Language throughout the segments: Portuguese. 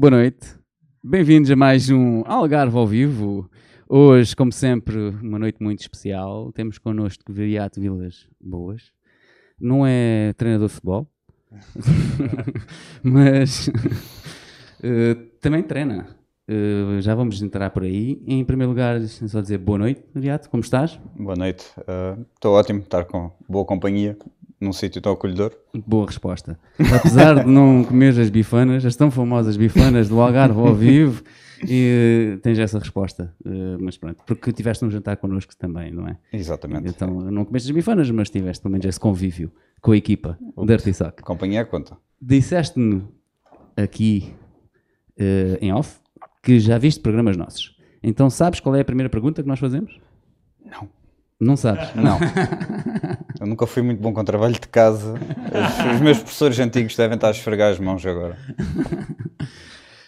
Boa noite, bem-vindos a mais um Algarve ao vivo. Hoje, como sempre, uma noite muito especial. Temos connosco Viriato Vilas Boas. Não é treinador de futebol, mas eh, também treina. Eh, já vamos entrar por aí. Em primeiro lugar, só dizer boa noite, Viriato, como estás? Boa noite. Estou ótimo estar com boa companhia num sítio tão acolhedor. Boa resposta. Apesar de não comer as bifanas, as tão famosas bifanas do Algarve ao vivo, e uh, tens essa resposta. Uh, mas pronto, porque tiveste um jantar connosco também, não é? Exatamente. Então não comeste as bifanas, mas tiveste pelo menos esse convívio com a equipa da Artisoc. Companhia conta. Disseste-me aqui uh, em off que já viste programas nossos. Então sabes qual é a primeira pergunta que nós fazemos? Não. Não sabes? Não. Eu nunca fui muito bom com trabalho de casa. Os, os meus professores antigos devem estar a esfregar as mãos agora.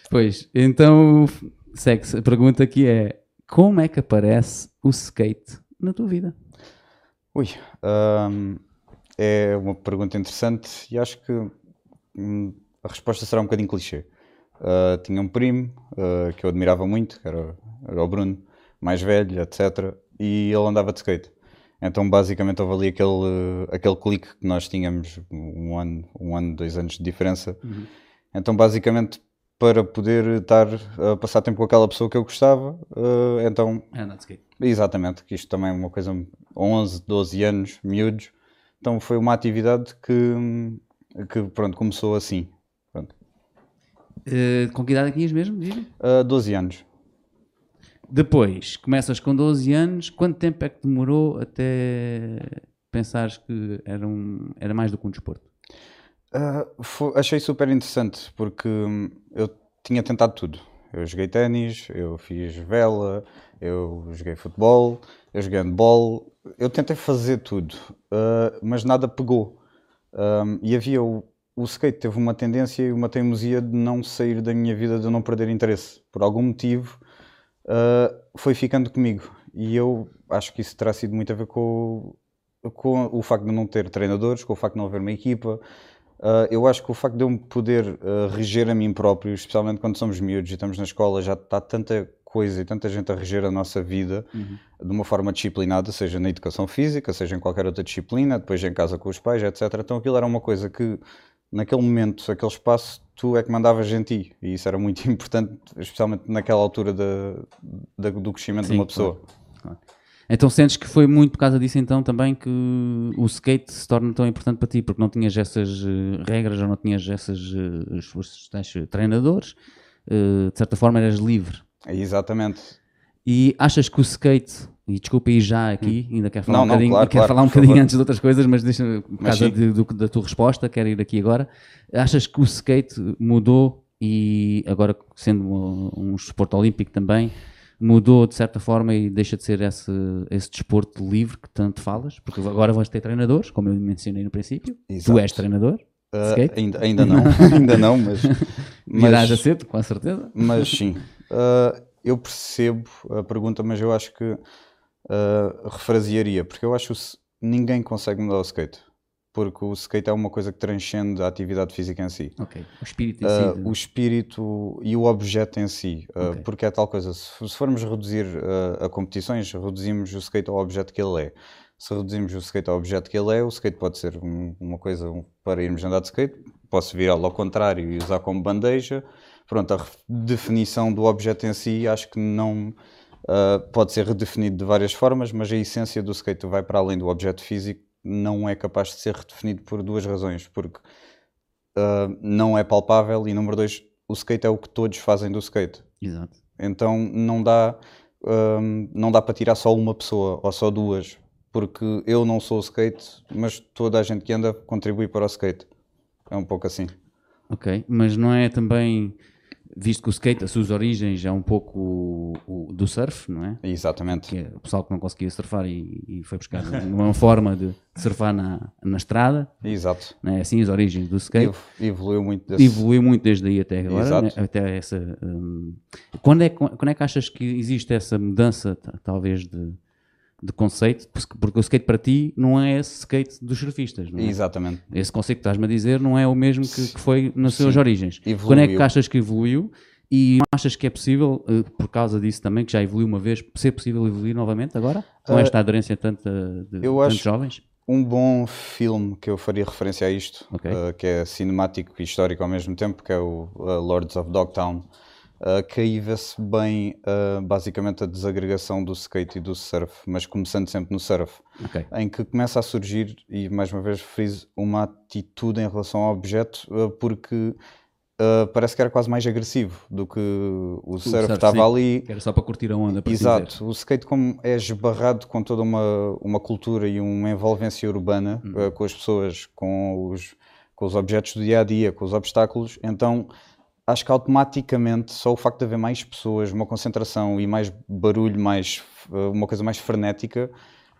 Pois, então segue-se. A pergunta aqui é: como é que aparece o skate na tua vida? Ui, hum, é uma pergunta interessante e acho que hum, a resposta será um bocadinho clichê. Uh, tinha um primo uh, que eu admirava muito, que era, era o Bruno, mais velho, etc. E ele andava de skate. Então, basicamente, houve ali aquele, aquele clique que nós tínhamos um ano, um ano, dois anos de diferença. Uhum. Então, basicamente, para poder estar a passar tempo com aquela pessoa que eu gostava, uh, então... É andar de skate. Exatamente, que isto também é uma coisa, 11, 12 anos, miúdos. Então, foi uma atividade que, que pronto, começou assim. Pronto. Uh, com que idade tinhas mesmo? Uh, 12 anos. Depois, começas com 12 anos, quanto tempo é que demorou até pensares que era, um, era mais do que um desporto? Uh, foi, achei super interessante porque hum, eu tinha tentado tudo. Eu joguei ténis, eu fiz vela, eu joguei futebol, eu joguei handball, eu tentei fazer tudo, uh, mas nada pegou. Um, e havia o, o skate teve uma tendência e uma teimosia de não sair da minha vida, de não perder interesse. Por algum motivo, uh, foi ficando comigo. E eu acho que isso terá sido muito a ver com, com o facto de não ter treinadores, com o facto de não haver uma equipa. Uh, eu acho que o facto de eu me poder uh, reger a mim próprio, especialmente quando somos miúdos e estamos na escola, já está tanta coisa e tanta gente a reger a nossa vida uhum. de uma forma disciplinada, seja na educação física, seja em qualquer outra disciplina, depois em casa com os pais, etc. Então aquilo era uma coisa que naquele momento, aquele espaço, tu é que mandavas em ti. E isso era muito importante, especialmente naquela altura de, do crescimento Sim, de uma pessoa. Claro. Então sentes que foi muito por causa disso então também que o skate se torna tão importante para ti, porque não tinhas essas uh, regras ou não tinhas esses uh, treinadores, uh, de certa forma eras livre. exatamente. E achas que o skate e desculpa aí já aqui, hum. ainda quero falar não, um bocadinho, não, claro, quero claro, falar um bocadinho antes de outras coisas, mas deixa por causa de, do, da tua resposta, quero ir aqui agora. Achas que o skate mudou e agora sendo um, um esporte olímpico também, mudou de certa forma e deixa de ser esse, esse desporto livre que tanto falas? Porque agora vais ter treinadores, como eu mencionei no princípio. Exato. Tu és treinador. Uh, ainda, ainda não, ainda não, mas. mas a cedo, com certeza. Mas sim. Uh, eu percebo a pergunta, mas eu acho que uh, refrasearia, porque eu acho que ninguém consegue mudar o skate. Porque o skate é uma coisa que transcende a atividade física em si. Ok. O espírito em si. Uh, o espírito e o objeto em si. Uh, okay. Porque é tal coisa. Se, se formos reduzir a competições, reduzimos o skate ao objeto que ele é. Se reduzimos o skate ao objeto que ele é, o skate pode ser um, uma coisa para irmos andar de skate. Posso virá-lo ao contrário e usar como bandeja. Pronto, a definição do objeto em si acho que não Uh, pode ser redefinido de várias formas, mas a essência do skate vai para além do objeto físico, não é capaz de ser redefinido por duas razões, porque uh, não é palpável e número dois, o skate é o que todos fazem do skate. Exato. Então não dá, uh, não dá para tirar só uma pessoa ou só duas, porque eu não sou o skate, mas toda a gente que anda contribui para o skate. É um pouco assim. Ok, mas não é também visto que o skate, as suas origens é um pouco o, o, do surf, não é? Exatamente. Que é o pessoal que não conseguia surfar e, e foi buscar uma forma de surfar na, na estrada. Exato. É assim as origens do skate. Evoluiu muito desse... Evoluiu muito desde aí até agora. Né? Até essa, um... quando, é, quando é que achas que existe essa mudança, talvez, de, de conceito, porque o skate para ti não é esse skate dos surfistas. Não é? Exatamente. Esse conceito que estás-me a dizer não é o mesmo que, que foi nas suas origens. Evoluiu. Quando é que achas que evoluiu? E achas que é possível, uh, por causa disso também, que já evoluiu uma vez, ser possível evoluir novamente agora? Com uh, esta aderência tanto de, de tantos jovens? Um bom filme que eu faria referência a isto, okay. uh, que é cinemático e histórico ao mesmo tempo, que é o Lords of Dogtown, uh, que aí vê-se bem uh, basicamente a desagregação do skate e do surf, mas começando sempre no surf, okay. em que começa a surgir, e mais uma vez friso, uma atitude em relação ao objeto, uh, porque parece que era quase mais agressivo do que o, surf estava ali. Era só para curtir a onda. Para Exato, dizer. o skate como é esbarrado com toda uma, uma cultura e uma envolvência urbana uhum. com as pessoas, com os, com os objetos do dia a dia, com os obstáculos, então acho que automaticamente só o facto de haver mais pessoas, uma concentração e mais barulho, mais eh, uma coisa mais frenética,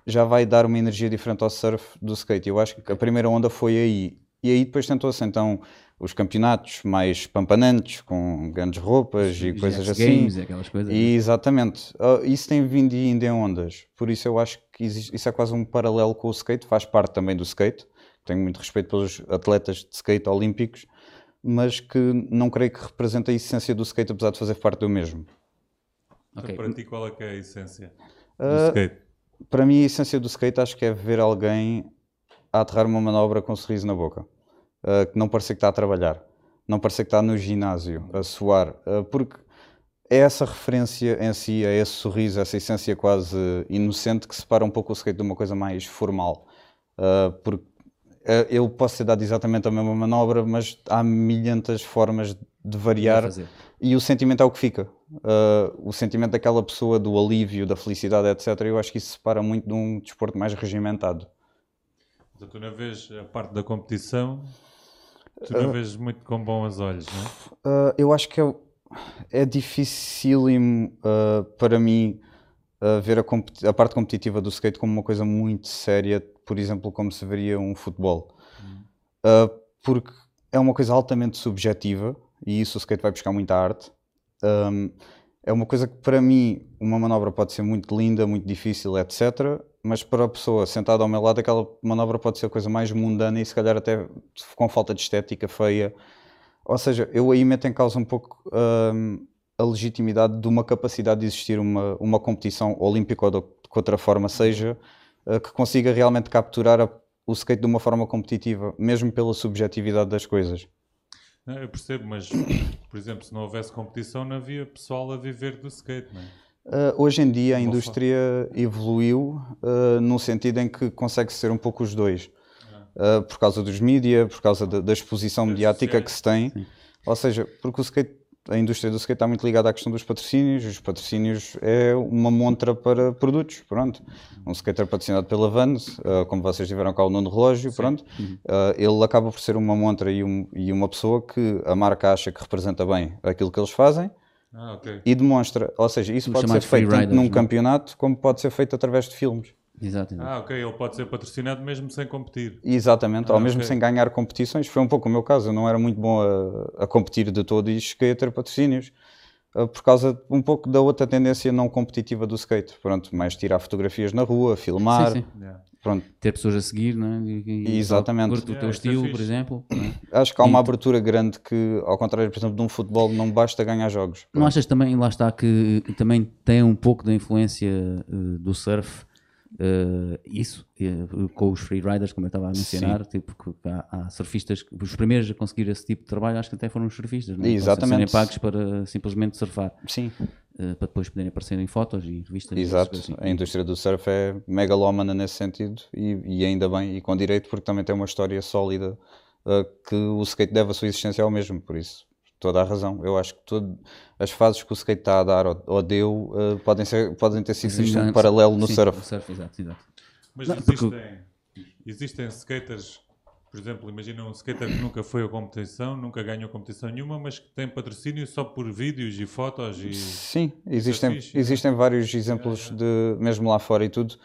já vai dar uma energia diferente ao surf do skate. Eu acho que a primeira onda foi aí. E aí depois tentou-se então os campeonatos mais pampanantes, com grandes roupas e coisas assim. Games aquelas coisas. E, né? exatamente. Uh, isso tem vindo ainda em ondas. Por isso eu acho que existe, isso é quase um paralelo com o skate, faz parte também do skate. Tenho muito respeito pelos atletas de skate olímpicos, mas que não creio que represente a essência do skate, apesar de fazer parte do mesmo. Então, okay. para ti, qual é que é a essência do uh, skate? Para mim, a essência do skate acho que é ver alguém a aterrar uma manobra com um sorriso na boca. Uh, que não parecer que está a trabalhar, não parecer que está no ginásio, a suar, uh, porque é essa referência em si, é esse sorriso, essa essência quase inocente que separa um pouco o skate de uma coisa mais formal. Uh, porque eu posso ser dado exatamente a mesma manobra, mas há milhentas formas de variar e o sentimento é o que fica. Uh, o sentimento daquela pessoa, do alívio, da felicidade, etc. Eu acho que isso se separa muito de um desporto mais regimentado. Então, tu não vês a parte da competição, tu não uh, vês muito com bons olhos, não é? Uh, eu acho que é, é dificílimo para mim ver a, a, parte competitiva do skate como uma coisa muito séria por exemplo, como se veria um futebol. Uh, porque é uma coisa altamente subjetiva e isso o skate vai buscar muita arte. Um, é uma coisa que para mim uma manobra pode ser muito linda, muito difícil, etc. Mas para a pessoa sentada ao meu lado, aquela manobra pode ser a coisa mais mundana e se calhar até com falta de estética, feia. Ou seja, eu aí meto em causa um pouco um, a legitimidade de uma capacidade de existir uma, uma competição olímpica ou de, de outra forma seja que consiga realmente capturar a, o skate de uma forma competitiva, mesmo pela subjetividade das coisas. eu percebo, mas, por exemplo, se não houvesse competição, não havia pessoal a viver do skate, não é? Uh, hoje em dia a indústria evoluiu uh, no sentido em que consegue ser um pouco os dois. Uh, por causa dos mídias, por causa da, da exposição mediática que se tem. Sim. Ou seja, porque o skate a indústria do skate está muito ligada à questão dos patrocínios. Os patrocínios é uma montra para produtos, pronto. Um skater patrocinado pela Vans, uh, como vocês tiveram cá o Nuno Relógio, Sim. pronto. Uhum. Uh, ele acaba por ser uma montra e, um, e, uma pessoa que a marca acha que representa bem aquilo que eles fazem. Ah, okay. E demonstra, ou seja, isso pode ser feito tanto num não? É? campeonato como pode ser feito através de filmes. Exatamente. Ah, ok, ele pode ser patrocinado mesmo sem competir. Exatamente, ah, ou mesmo okay. sem ganhar competições. Foi um pouco o meu caso, eu não era muito bom a, a competir de todo e cheguei a ter patrocínios uh, por causa um pouco da outra tendência não competitiva do skate. Pronto, mais tirar fotografias na rua, filmar. Sim, sim. Yeah. Pronto. Ter pessoas a seguir, não é? E, e Exatamente. o teu estilo, por exemplo. É? Acho que há uma e abertura grande que, ao contrário, por exemplo, de um futebol, não basta ganhar jogos. Não achas também, lá está, que também tem um pouco da influência uh, do surf Uh, isso uh, com os freeriders, como eu estava a mencionar, Sim. tipo, que há, há, surfistas, os primeiros a conseguir esse tipo de trabalho, acho que até foram os surfistas, não é? Exatamente. serem pagos para simplesmente surfar. Sim. Uh, para depois poderem aparecer em fotos e revistas. Exato, assim. a indústria do surf é megalómana nesse sentido e, e, ainda bem, e com direito, porque também tem uma história sólida que o skate deve a sua existência ao mesmo, por isso toda a razão. Eu acho que todo, as fases que o skate está a dar ou, ou deu uh, podem, ser, podem ter sido sim, um paralelo no sim, surf. No surf exato, exato. Mas Não, existem, porque... existem skaters, por exemplo, imagina um skater que nunca foi a competição, nunca ganhou competição nenhuma, mas que tem patrocínio só por vídeos e fotos e. Sim, existem, fixe, existem é? vários exemplos é, é. de mesmo lá fora e tudo,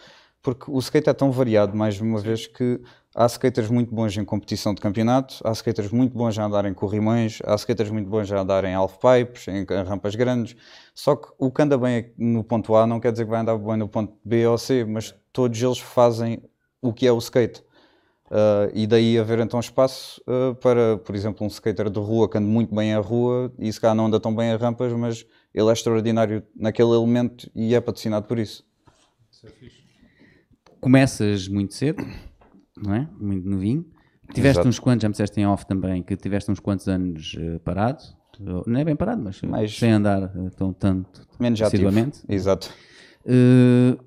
porque o skate é tão variado, mais uma vez, que há skaters muito bons em competição de campeonato, há skaters muito bons a andar em corrimões, há skaters muito bons a andar em half-pipes, em, rampas grandes. Só que o que anda bem no ponto A não quer dizer que vai andar bem no ponto B ou C, mas todos eles fazem o que é o skate. Uh, e daí haver então espaço uh, para, por exemplo, um skater de rua que anda muito bem a rua e se calhar não anda tão bem a rampas, mas ele é extraordinário naquele elemento e é patrocinado por isso. É. Começas muito cedo, não é? Muito novinho. Tiveste Exato. uns quantos, já me disseste em off também, que tiveste uns quantos anos uh, parado. Não é bem parado, mas, mas sem andar tão tanto menos assiduamente. Exato. Uh,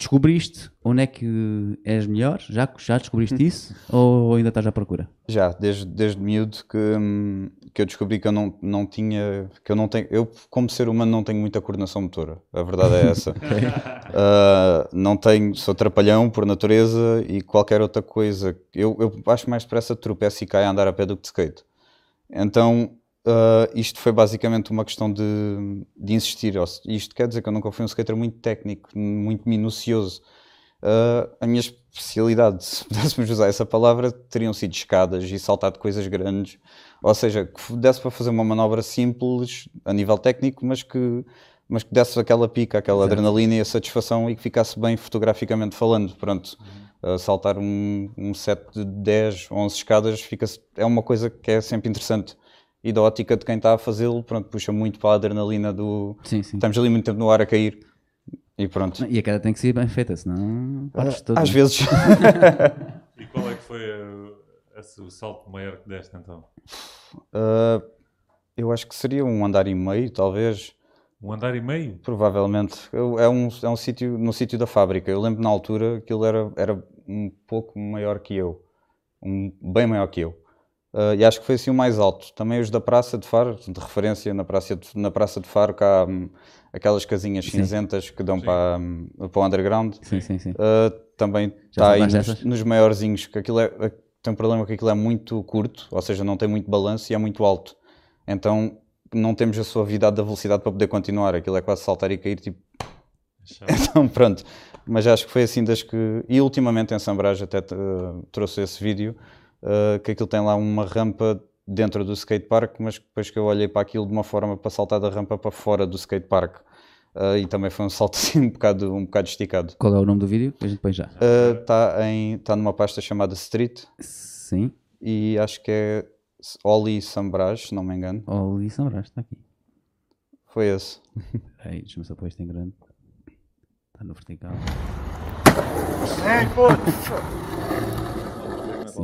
descobriste onde é que és melhor? Já, já descobriste hum. isso? Ou ainda estás à procura? Já, desde, desde miúdo que, hum, que eu descobri que eu não, não tinha, que eu não tenho, eu como ser humano não tenho muita coordenação motora, a verdade é essa. okay. uh, não tenho, sou trapalhão por natureza e qualquer outra coisa, eu, eu acho mais depressa tropeço e caio a andar a pé do que de skate. Então Uh, isto foi basicamente uma questão de, de insistir. Isto quer dizer que eu nunca fui um skater muito técnico, muito minucioso. Uh, a minha especialidade, se pudéssemos usar essa palavra, teriam sido escadas e saltar de coisas grandes. Ou seja, que desse para fazer uma manobra simples a nível técnico, mas que, mas que desse aquela pica, aquela Exato. adrenalina e a satisfação e que ficasse bem fotograficamente falando. Pronto. Uh, saltar um, um set de 10, 11 escadas fica, é uma coisa que é sempre interessante e da ótica de quem está a fazê-lo, pronto, puxa muito para a adrenalina do. Sim, sim. Estamos ali muito tempo no ar a cair e pronto. E a queda tem que ser bem feita, senão podes uh, Às né? vezes. e qual é que foi uh, o salto maior que deste então? Uh, eu acho que seria um andar e meio, talvez. Um andar e meio? Provavelmente. Eu, é um, é um sítio, no sítio da fábrica. Eu lembro na altura que ele era, era um pouco maior que eu. Um, bem maior que eu. Uh, e acho que foi assim o mais alto. Também os da Praça de Faro, de referência na Praça de, na praça de Faro, cá um, aquelas casinhas sim. cinzentas que dão para, um, para o underground. Sim, sim, sim. Uh, também está aí nos, nos, maiorzinhos, que aquilo é, tem um problema que aquilo é muito curto, ou seja, não tem muito balanço e é muito alto. Então não temos a suavidade da velocidade para poder continuar. Aquilo é quase saltar e cair, tipo. Então pronto. Mas acho que foi assim das que. E ultimamente em Sambrage até uh, trouxe esse vídeo uh, que aquilo tem lá uma rampa dentro do skatepark, mas depois que eu olhei para aquilo de uma forma para saltar da rampa para fora do skatepark. Uh, e também foi um salto assim um bocado, um bocado esticado. Qual é o nome do vídeo? A gente põe já. Está uh, tá numa pasta chamada Street. Sim. E acho que é Oli Sambraj, se não me engano. Oli Sambraj, está aqui. Foi esse. Ei, deixa-me só pôr isto em grande. Está no vertical. Ei, puto!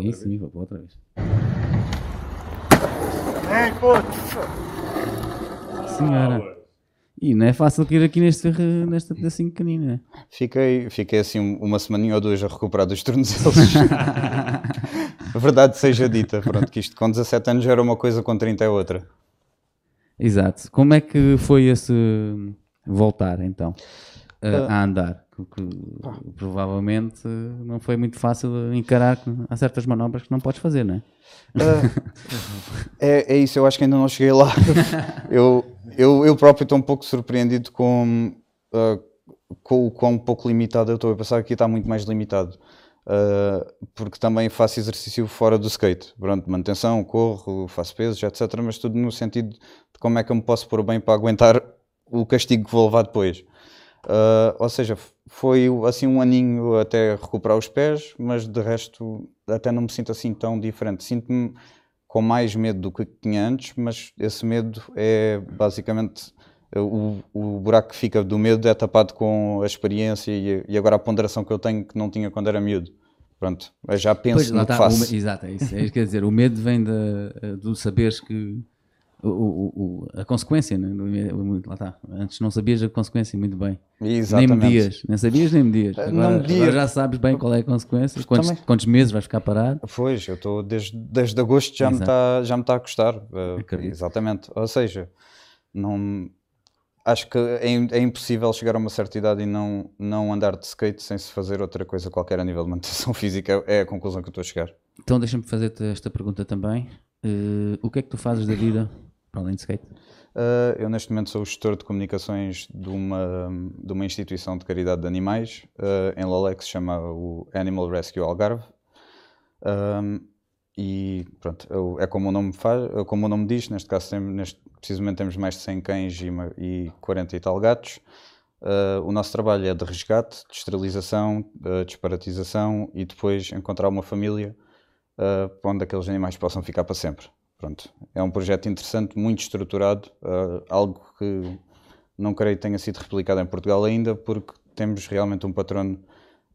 Sim, sim, vou outra vez. Ei, puto! Senhora. E não é fácil cair aqui neste, nesta pedacinho pequenino, né? Fiquei, fiquei assim uma semaninha ou duas a recuperar dos tornozelos. Verdade seja dita, pronto, que isto com 17 anos era uma coisa, com 30 é outra. Exato. Como é que foi esse voltar então a, uh, a andar? que provavelmente não foi muito fácil encarar há certas manobras que não podes fazer, não é? Uh, é, é isso, eu acho que ainda não cheguei lá. eu, eu, eu próprio estou um pouco surpreendido com, uh, com o quão pouco limitado eu estou. Eu pensava que aqui está muito mais limitado. Uh, porque também faço exercício fora do skate. Pronto, manutenção, corro, faço pesos, etc. Mas tudo no sentido de como é que eu me posso pôr bem para aguentar o castigo que vou levar depois. Uh, ou seja, foi assim um aninho até recuperar os pés, mas de resto até não me sinto assim tão diferente. Sinto-me com mais medo do que tinha antes, mas esse medo é basicamente o, o buraco que fica do medo é tapado com a experiência e, e agora a ponderação que eu tenho que não tinha quando era miúdo. Pronto, eu já penso pois, no que tá, faço. O, exato, é isso. É quer dizer, o medo vem de, do saberes que o, o, a consequência, né? lá está. Antes não sabias a consequência muito bem. Exatamente. Nem medias, nem sabias nem medias. Agora, agora já sabes bem qual é a consequência, quantos, quantos, meses vais ficar parado. Pois, eu estou desde, desde agosto já me, está, já me está a custar. Uh, exatamente. Ou seja, não, acho que é, é, impossível chegar a uma certa idade e não, não andar de skate sem se fazer outra coisa qualquer a nível de manutenção física. É a conclusão que eu estou a chegar. Então deixa-me fazer-te esta pergunta também. Uh, o que é que tu fazes da vida para além de skate? Uh, eu neste momento sou gestor de comunicações de uma, de uma instituição de caridade de animais uh, em Lolé se chama o Animal Rescue Algarve. Um, e pronto, eu, é como o nome faz, como o nome diz, neste caso neste, precisamente temos mais de 100 cães e, e 40 e tal gatos. Uh, o nosso trabalho é de resgate, de esterilização, de disparatização e depois encontrar uma família uh, onde aqueles animais possam ficar para sempre. Pronto. É um projeto interessante, muito estruturado, uh, algo que não creio que tenha sido replicado em Portugal ainda, porque temos realmente um patrono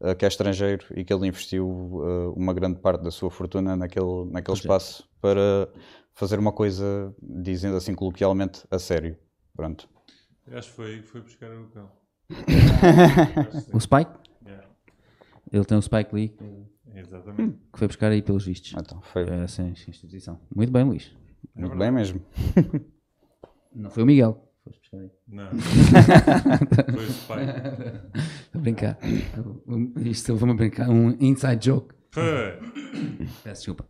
uh, que é estrangeiro e que ele investiu uh, uma grande parte da sua fortuna naquele, naquele espaço para fazer uma coisa, dizendo assim coloquialmente, a sério. Pronto. Acho que foi, foi buscar o cão. o Spike? Yeah. Ele tem o Spike Lee. Exatamente. Que foi buscar aí pelos vistos. Então, foi. Essa instituição. Muito bem, Luís. Muito bem mesmo. Não foi o Miguel. Foste buscar aí. Não. foi o pai. Estou a brincar. Isto vamos brincar. Um inside joke. Peço desculpa.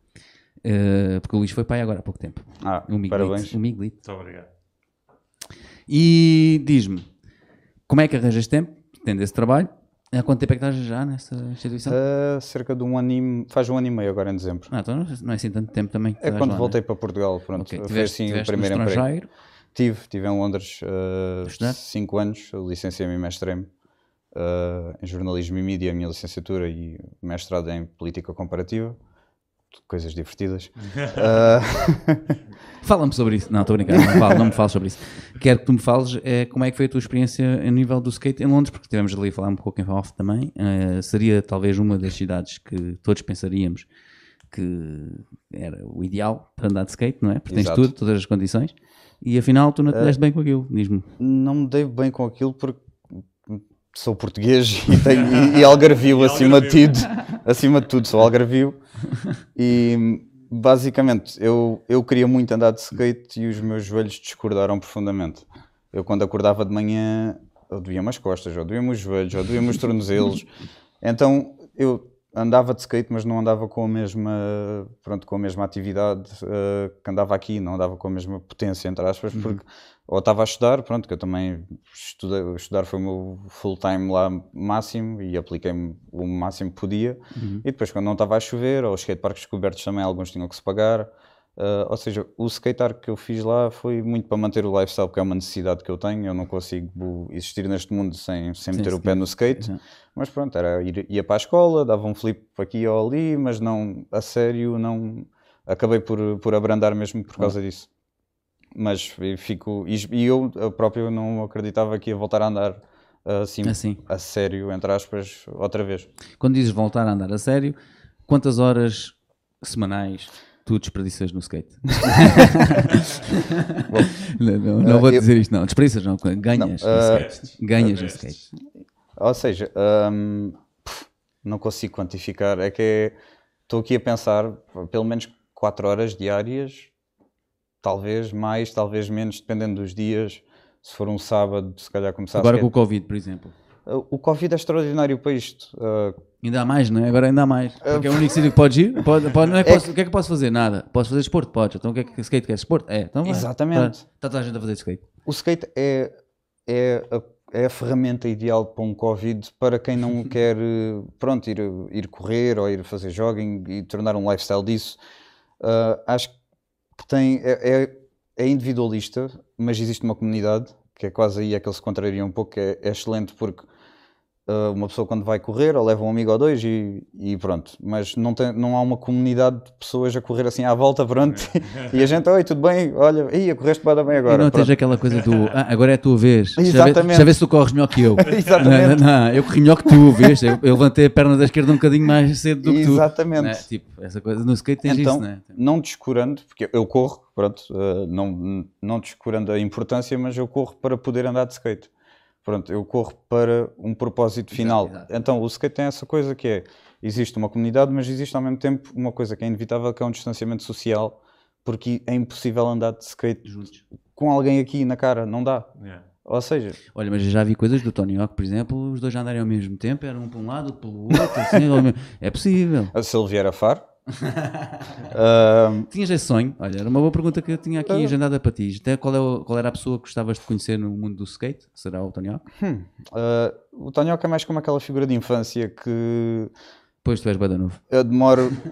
Uh, porque o Luís foi pai agora há pouco tempo. Ah, o parabéns. O Miguelito. Muito obrigado. E diz-me, como é que arranjas tempo, tendo esse trabalho, Há quanto tempo é que estás já nessa instituição? Uh, cerca de um ano e... faz um ano e meio agora em dezembro. Ah, então não é assim tanto tempo também. É quando lá, voltei né? para Portugal, pronto. Okay. Tiveste, foi assim o primeiro emprego. Tive, tive em Londres 5 uh, anos, licenciei-me e mestrei-me uh, em jornalismo e mídia, a minha licenciatura e mestrado em política comparativa coisas divertidas. uh... Fala-me sobre isso. Não, estou brincando, não, falo, não me fales sobre isso. Quero que tu me fales é, como é que foi a tua experiência a nível do skate em Londres, porque tivemos ali a falar um pouco em off também. Uh, seria talvez uma das cidades que todos pensaríamos que era o ideal para andar de skate, não é? Porque tens tudo, todas as condições. E afinal tu não te uh, deste bem com aquilo, diz-me. Não me dei bem com aquilo porque sou português e, tenho, e, e algarvio acima de tudo. Acima de tudo, sou algarvio. E basicamente, eu, eu queria muito andar de skate e os meus joelhos discordaram profundamente. Eu, quando acordava de manhã, eu doía-me as costas, ou doía-me os joelhos, ou doía-me os tornozelos. Então, eu andava de skate, mas não andava com a mesma, pronto, com a mesma atividade uh, que andava aqui, não andava com a mesma potência, entre aspas, uhum. porque ou estava a estudar, pronto, que eu também estudei, estudar foi o meu full time lá máximo e apliquei-me o máximo que podia, uhum. e depois quando não estava a chover, ou os skateparks cobertos também, alguns tinham que se pagar, Uh, ou seja, o skatear que eu fiz lá foi muito para manter o lifestyle, porque é uma necessidade que eu tenho. Eu não consigo existir neste mundo sem, sem meter o pé no skate. Mas pronto, era ir, ia para a escola, dava um flip aqui ou ali, mas não, a sério, não. Acabei por, por abrandar mesmo por causa disso. Mas fico. E eu, próprio não acreditava que ia voltar a andar assim, assim, a sério, entre aspas, outra vez. Quando dizes voltar a andar a sério, quantas horas semanais tu desperdiças no skate. não, não, não uh, vou eu, dizer isto, não. Desperdiças, não. Ganhas não, uh, no skate. Ganhas no skate. Ou seja, um, não consigo quantificar. É que estou aqui a pensar, pelo menos 4 horas diárias, talvez mais, talvez menos, dependendo dos dias. Se for um sábado, se calhar começar Agora com o Covid, por exemplo. O Covid é extraordinário para isto. Uh, ainda há mais, não é? Agora ainda há mais. Porque é o único sítio que pode ir. Pode, pode, não é, posso, O que é que posso fazer? Nada. Posso fazer esporte? Pode. Então o que é que skate quer? Esporte? É. Então, Exatamente. Está toda a gente a fazer skate. O skate é, é, a, é a ferramenta ideal para um Covid para quem não quer pronto, ir, ir correr ou ir fazer jogging e tornar um lifestyle disso. Uh, acho que tem, é, é, é individualista, mas existe uma comunidade que é quase aí é que ele se contraria um pouco, é, é excelente porque uh, uma pessoa quando vai correr ou leva um amigo ou dois e, e pronto, mas não, tem, não há uma comunidade de pessoas a correr assim à volta, pronto, e a gente, oi, tudo bem, olha, ia, correste bem agora. E não pronto. tens aquela coisa do, ah, agora é a tua vez, Exatamente. já vê se tu corres melhor que eu. Exatamente. Não, não, eu corri melhor que tu, vês, eu, eu, levantei a perna da esquerda um bocadinho mais cedo do que tu. Exatamente. Né? Tipo, essa coisa, no skate tens então, isso, né? não descurando, porque eu corro, pronto, uh, não, não descurando a importância, mas eu corro para poder andar de skate. Pronto, eu corro para um propósito final. Exato, exato. Então o skate tem essa coisa que é, existe uma comunidade, mas existe ao mesmo tempo uma coisa que é inevitável, que é um distanciamento social, porque é impossível andar de skate Juntos. com alguém aqui na cara, não dá. Yeah. Ou seja... Olha, mas eu já vi coisas do Tony Hawk, por exemplo, os dois andarem ao mesmo tempo, eram um para um lado, outro pelo outro, assim, é possível. Se ele vier a far, uh, Tinhas esse sonho? Olha, era uma boa pergunta que eu tinha aqui uh, agendada para ti. Até qual, é o, qual era a pessoa que gostavas de conhecer no mundo do skate? Será o Tonhoque? Hum, uh, o Tonhoque é mais como aquela figura de infância que Pois tu és bada novo. Eu demoro.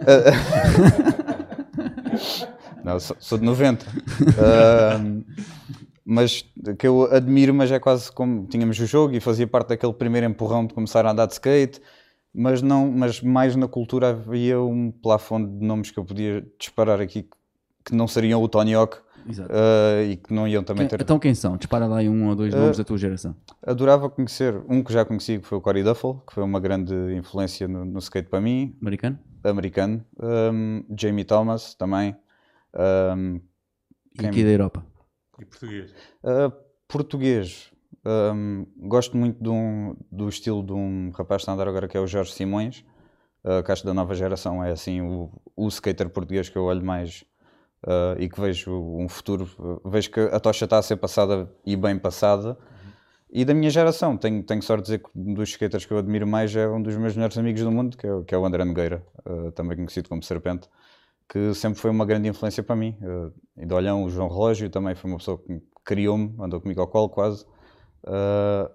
Não, sou, sou de 90. Uh, mas que eu admiro, mas é quase como tínhamos o jogo e fazia parte daquele primeiro empurrão de começar a andar de skate, mas não, mas mais na cultura havia um plafond de nomes que eu podia disparar aqui que não seriam o Tony Hawk uh, e que não iam também quem, ter. Então quem são? Dispara lá um ou dois uh, nomes da tua geração. Adorava conhecer um que já conheci, que foi o Cory Duffel, que foi uma grande influência no, no skate para mim. Americano? Americano. Um, Jamie Thomas também. Um, e aqui da Europa? E português? Uh, português. Um, gosto muito um, do estilo de um rapaz que está a andar agora que é o Jorge Simões. Uh, que acho da nova geração é assim o, o skater português que eu olho mais uh, e que vejo um futuro. vejo que a tocha está a ser passada e bem passada. Uhum. E da minha geração, tenho, tenho sorte de dizer que um dos skaters que eu admiro mais é um dos meus melhores amigos do mundo, que é, que é o André Nogueira, uh, também conhecido como Serpente que sempre foi uma grande influência para mim. Uh, e de Olhão, o João Relógio também foi uma pessoa que criou-me, andou comigo ao colo quase. Uh,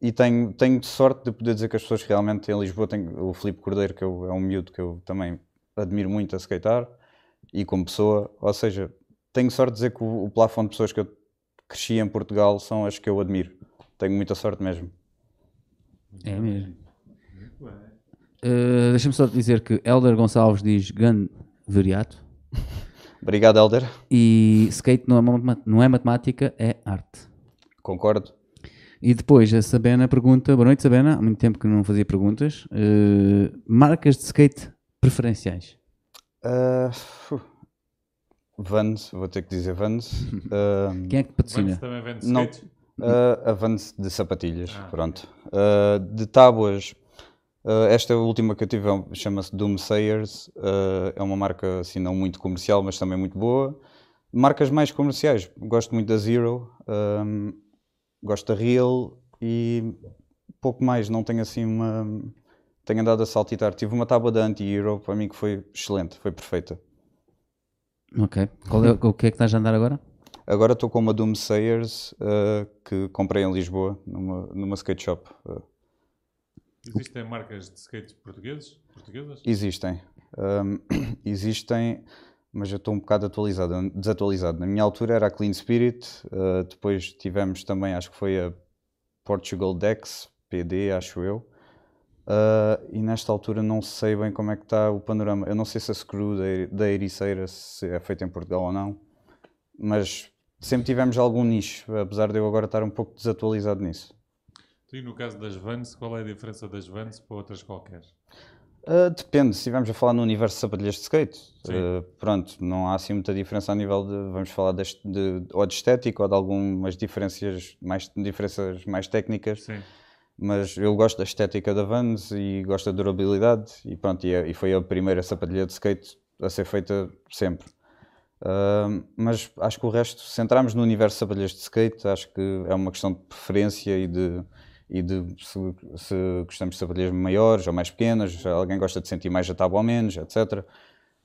e tenho, tenho sorte de poder dizer que as pessoas realmente em Lisboa, tenho o Filipe Cordeiro, que eu, é um miúdo que eu também admiro muito a skatear, e como pessoa, ou seja, tenho sorte de dizer que o, o plafond de pessoas que eu cresci em Portugal são as que eu admiro. Tenho muita sorte mesmo. É mesmo. Uh, Deixa-me só dizer que Elder Gonçalves diz Gun Viriato. Obrigado, Helder. E skate não é, não é matemática, é arte. Concordo. E depois a Sabena pergunta: Boa noite, Sabena. Há muito tempo que não fazia perguntas. Uh, marcas de skate preferenciais? Uh, Vans, vou ter que dizer Vans. Uh, Quem é que patrocina? Vans também vende skate? Não, uh, a Vans de sapatilhas, ah. pronto. Uh, de tábuas, Uh, esta última que eu tive é chama-se Doomsayers, uh, é uma marca assim não muito comercial, mas também muito boa. Marcas mais comerciais, gosto muito da Zero, um, gosto da Real e pouco mais, não tenho assim uma... Tenho andado a saltitar. Tive uma tábua da Anti-Hero, para mim que foi excelente, foi perfeita. Ok. É, o que é que estás a andar agora? Agora estou com uma Doomsayers uh, que comprei em Lisboa, numa, numa skate shop. Uh, Existem marcas de skate portugueses, portuguesas? Existem. Um, existem, mas eu estou um bocado atualizado, desatualizado. Na minha altura era a Clean Spirit, uh, depois tivemos também, acho que foi a Portugal Dex, PD, acho eu. Uh, e nesta altura não sei bem como é que está o panorama. Eu não sei se a Screw da Ericeira se é feita em Portugal ou não, mas sempre tivemos algum nicho, apesar de eu agora estar um pouco desatualizado nisso. E no caso das vans, qual é a diferença das vans para outras qualquer? Uh, depende, se estivermos a falar no universo de sapatilhas de skate, uh, pronto, não há assim muita diferença a nível de, vamos falar de, de, ou de estética ou de algumas diferenças mais, diferenças mais técnicas, Sim. mas eu gosto da estética da Vans e gosto da durabilidade e pronto, e, é, e foi a primeira sapatilha de skate a ser feita sempre. Uh, mas acho que o resto, se entrarmos no universo de sapatilhas de skate, acho que é uma questão de preferência e de e de se, se gostamos de sapatilhas maiores ou mais pequenas, alguém gosta de sentir mais a tábua ou menos, etc.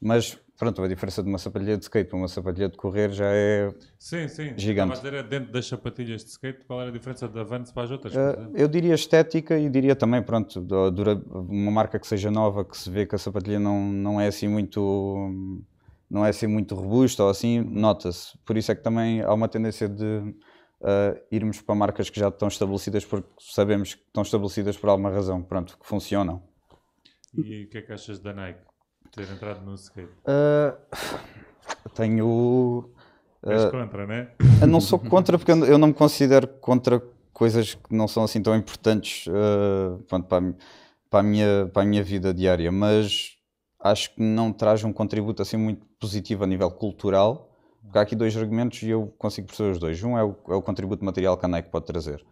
Mas pronto, a diferença de uma sapatilha de skate para uma sapatilha de correr já é sim, sim. gigante. Sim, sim. dentro das sapatilhas de skate, qual era a diferença da Vans para as outras? Uh, eu diria estética e diria também, pronto, dura, uma marca que seja nova, que se vê que a sapatilha não, não é assim muito não é assim muito robusta ou assim, nota-se. Por isso é que também há uma tendência de uh, irmos para marcas que já estão estabelecidas porque sabemos que estão estabelecidas por alguma razão, pronto, que funcionam. E o que é que achas da Nike ter entrado no skate? Uh, tenho. Uh, És contra, né? Não sou contra porque eu não me considero contra coisas que não são assim tão importantes uh, pronto, para, a, para, a minha, para a minha vida diária, mas acho que não traz um contributo assim muito positivo a nível cultural porque há aqui dois argumentos e eu consigo perceber os dois. Um é o, é o contributo material que a Nike pode trazer.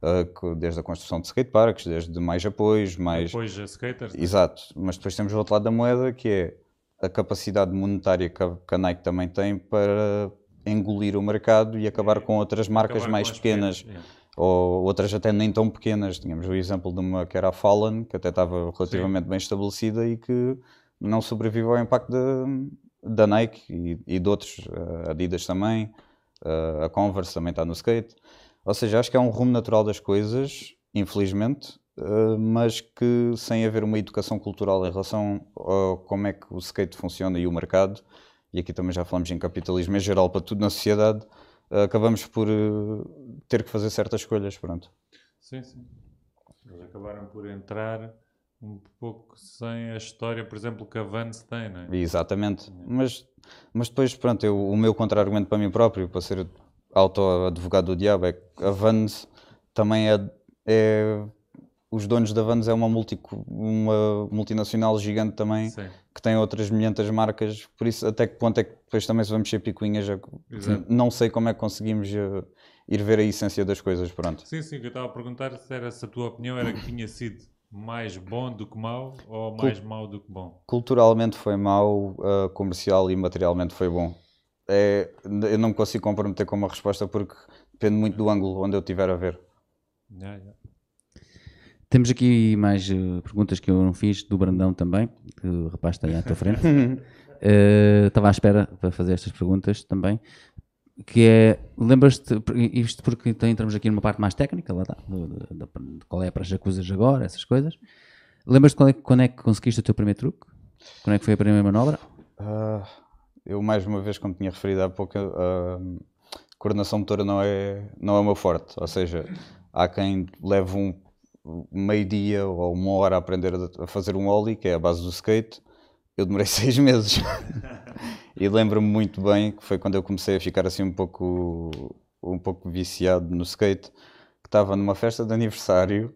Uh, desde a construção de skateparks, desde mais apoios, mais... Apoios a skaters. Exato, mas depois temos o outro lado da moeda que é a capacidade monetária que a, que a Nike também tem para engolir o mercado e acabar com outras marcas mais pequenas. pequenas ou outras até nem tão pequenas. Tínhamos o exemplo de uma que era a Fallen, que até estava relativamente Sim. bem estabelecida e que não sobreviveu ao impacto de, da Nike e, e de outros, uh, Adidas também, uh, a Converse também está no skate. Ou seja, acho que é um rumo natural das coisas, infelizmente, uh, mas que sem haver uma educação cultural em relação a como é que o skate funciona e o mercado, e aqui também já falamos em capitalismo em geral para tudo na sociedade, acabamos por ter que fazer certas escolhas, pronto. Sim, sim. Eles acabaram por entrar um pouco sem a história, por exemplo, que a Vans tem, não é? Exatamente. Mas, mas depois, pronto, eu, o meu contra-argumento para mim próprio, para ser auto-advogado do diabo, é que a Vans também é, é os donos da Vans é uma, multi, uma multinacional gigante também, Sim. que tem outras milhentas marcas, por isso até que ponto é que depois também se vamos ser picuinhas, não sei como é que conseguimos uh, ir ver a essência das coisas, pronto. Sim, sim, que eu estava a perguntar se era se a tua opinião era que tinha sido mais bom do que mau ou mais mau do que bom? Culturalmente foi mau, uh, comercial e materialmente foi bom. É, eu não me consigo comprometer com uma resposta porque depende muito do ângulo onde eu estiver a ver. Yeah, yeah. Temos aqui mais uh, perguntas que eu não fiz, do Brandão também, que o rapaz está aí à tua frente. uh, estava à espera para fazer estas perguntas também que é, lembras-te, isto porque então entramos aqui numa parte mais técnica, lá está, de, de, de, qual é a prancha que agora, essas coisas. Lembras-te quando, é, quando é que conseguiste o teu primeiro truque? Quando é que foi a primeira manobra? Uh, eu, mais uma vez, como tinha referido há pouco, a uh, coordenação motora não é, não é o meu forte. Ou seja, há quem leve um meio dia ou uma hora a aprender a fazer um ollie, que é a base do skate. Eu demorei seis meses. E lembro-me muito bem que foi quando eu comecei a ficar assim um pouco, um pouco viciado no skate, que estava numa festa de aniversário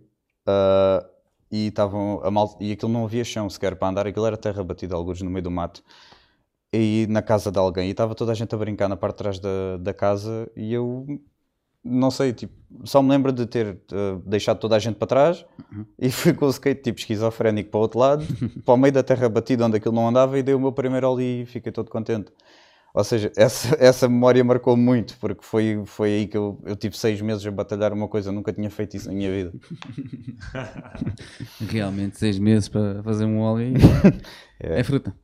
uh, e, estavam a mal... e aquilo não havia chão sequer para andar, aquilo era terra batida, alguns no meio do mato. E na casa de alguém, e estava toda a gente a brincar na parte de trás da, da casa, e eu não sei, tipo, só me lembro de ter uh, deixado toda a gente para trás uhum. e fui com o skate tipo esquizofrénico para o outro lado, para o meio da terra batida onde aquilo não andava e dei o meu primeiro ali e fiquei todo contente. Ou seja, essa, essa memória marcou muito, porque foi, foi aí que eu, eu tive seis meses a batalhar uma coisa, nunca tinha feito isso na minha vida. Realmente, seis meses para fazer um óleo é. é fruta.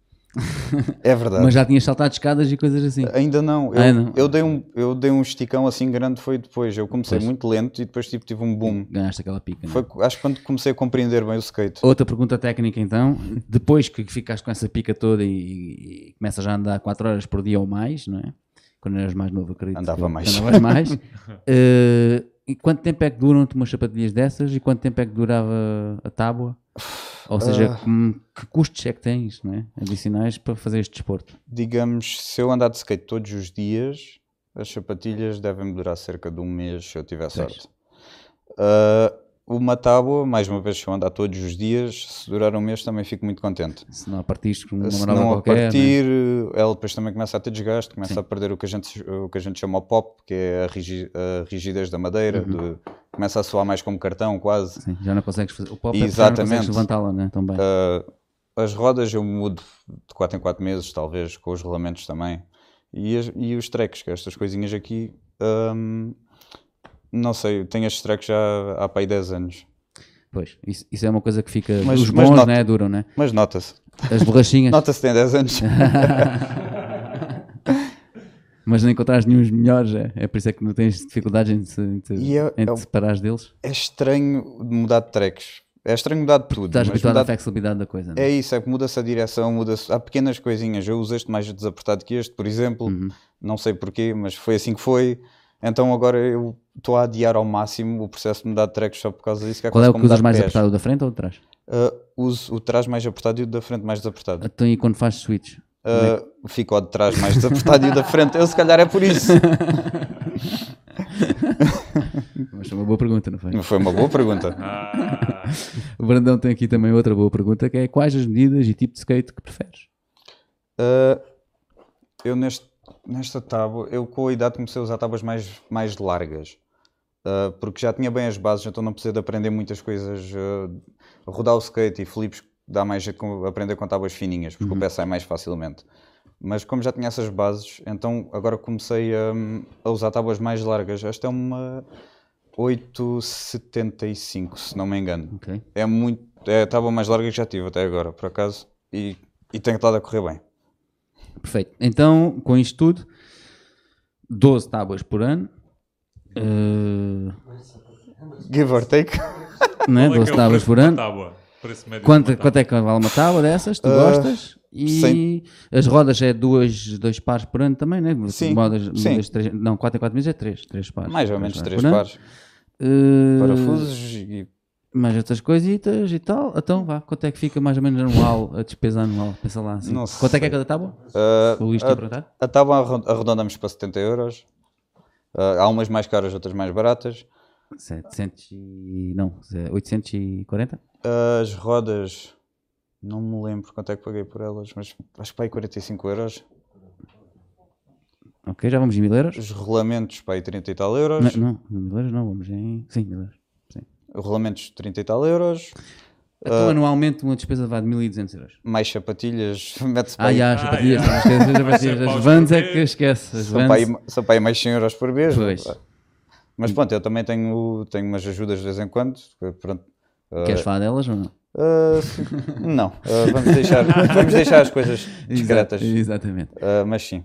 É verdade. Mas já tinhas saltado escadas e coisas assim? Ainda não. Eu, ah, não. eu, dei, um, eu dei um esticão assim grande, foi depois. Eu comecei pois. muito lento e depois tipo, tive um boom. Ganhaste aquela pica. É? Foi, acho que quando comecei a compreender bem o skate. Outra pergunta técnica então. Depois que ficaste com essa pica toda e, e começas a andar 4 horas por dia ou mais, não é? Quando eras mais novo, acredito. Andava mais. Andavas mais. uh, e quanto tempo é que duram-te umas sapatilhas dessas e quanto tempo é que durava a tábua? Ou seja, uh, que custos é que tens né, adicionais para fazer este desporto? Digamos, se eu andar de skate todos os dias, as sapatilhas devem durar cerca de um mês se eu tiver sorte. Uh, uma tábua, mais uma vez, se eu andar todos os dias, se durar um mês também fico muito contente. Se não a partir com uma se não a partir, né? ela depois também começa a ter desgaste, começa Sim. a perder o que, a gente, o que a gente chama o pop, que é a, rigi, a rigidez da madeira, uhum. de, começa a soar mais como cartão quase. Sim, já não consegues fazer, o pop é Exatamente. É levantá-la né, também. Uh, as rodas eu mudo de 4 em 4 meses, talvez, com os rolamentos também. E, as, e os treques, que é estas coisinhas aqui... Um, não sei, tenho estes tracks já há para aí 10 anos. Pois, isso, isso, é uma coisa que fica. Mas, os bons, nota, né? Duram, né? Mas nota-se. As borrachinhas. nota-se tem 10 anos. mas não encontrares nenhum melhores, é, é por isso é que não tens dificuldades em te, em te, é, em te é separares deles. É estranho mudar de tracks. É estranho mudar de tudo. Estás habituado mudar... à flexibilidade da coisa. Não? É isso, é que muda-se a direção, muda-se. Há pequenas coisinhas. Eu uso este mais desapertado que este, por exemplo. Uhum. Não sei porquê, mas foi assim que foi. Então agora eu estou a adiar ao máximo o processo de mudar de tracks só por causa disso. Que é Qual é o que usas mais pés. apertado, o da frente ou o de trás? Uh, uso o trás mais apertado e o da frente mais desapertado. Então e quando fazes switch? Uh, é? Fico ao de trás mais desapertado e o da frente. Eu se calhar é por isso. Mas foi uma boa pergunta, não foi? Foi uma boa pergunta. o Brandão tem aqui também outra boa pergunta que é quais as medidas e tipo de skate que preferes? Uh, eu neste nesta tábua, eu com a idade comecei a usar tábuas mais, mais largas. Uh, porque já tinha bem as bases, então não precisei de aprender muitas coisas. Uh, rodar o skate e flips dá mais jeito com, aprender com tábuas fininhas, porque uhum. o pé sai mais facilmente. Mas como já tinha essas bases, então agora comecei a, a usar tábuas mais largas. Esta é uma 875, se não me engano. Okay. É muito. É a tábua mais larga que já tive até agora, por acaso. E, e tem estado a correr bem. Perfeito. Então, com isto tudo, 12 tábuas por ano. Uh, Give or take. Não é? Qual é 12 que é tábuas por ano. tábua? Preço médio de Quanto, uma quanto é que vale uma tábua dessas? Tu Ah, gostas? E sem- as rodas é duas, dois pares por ano também, né? Sim, Modas, sim. modas três- não, 4 em 4 meses é 3, três pares. Mais ou menos três por ano. pares. Eh, Parafusos e Mais outras coisitas e tal. Então vá, quanto é que fica mais ou menos anual, a despesa anual? Pensa lá assim. Não Quanto é que é cada tábua? Ah, O está a a, tábua arredondamos para 70 euros. Ah, há umas mais caras, outras mais baratas. 700 e... não, 840? As rodas, não me lembro quanto é que paguei por elas, mas acho que paguei 45 euros. Ok, já vamos em mil euros? Os rolamentos, paguei 30 e tal euros. Não, não, mil euros não, vamos em... Sim, mil euros. Sim. Rolamentos, 30 e tal euros. Então anualmente uma despesa vai de 1200 euros. Mais sapatilhas, mete-se para Ah, aí- já, as Ah, sapatilhas, esquece as sapatilhas. As vans é que esquece. As são, para aí, são para aí mais 100 euros por mês. Pois. Mas pronto, eu também tenho, tenho umas ajudas de vez em quando. Pronto. Ah, Queres falar delas ou não? ah, sim. não, ah, vamos, deixar, vamos deixar as coisas discretas. Exatamente. Ah, mas sim.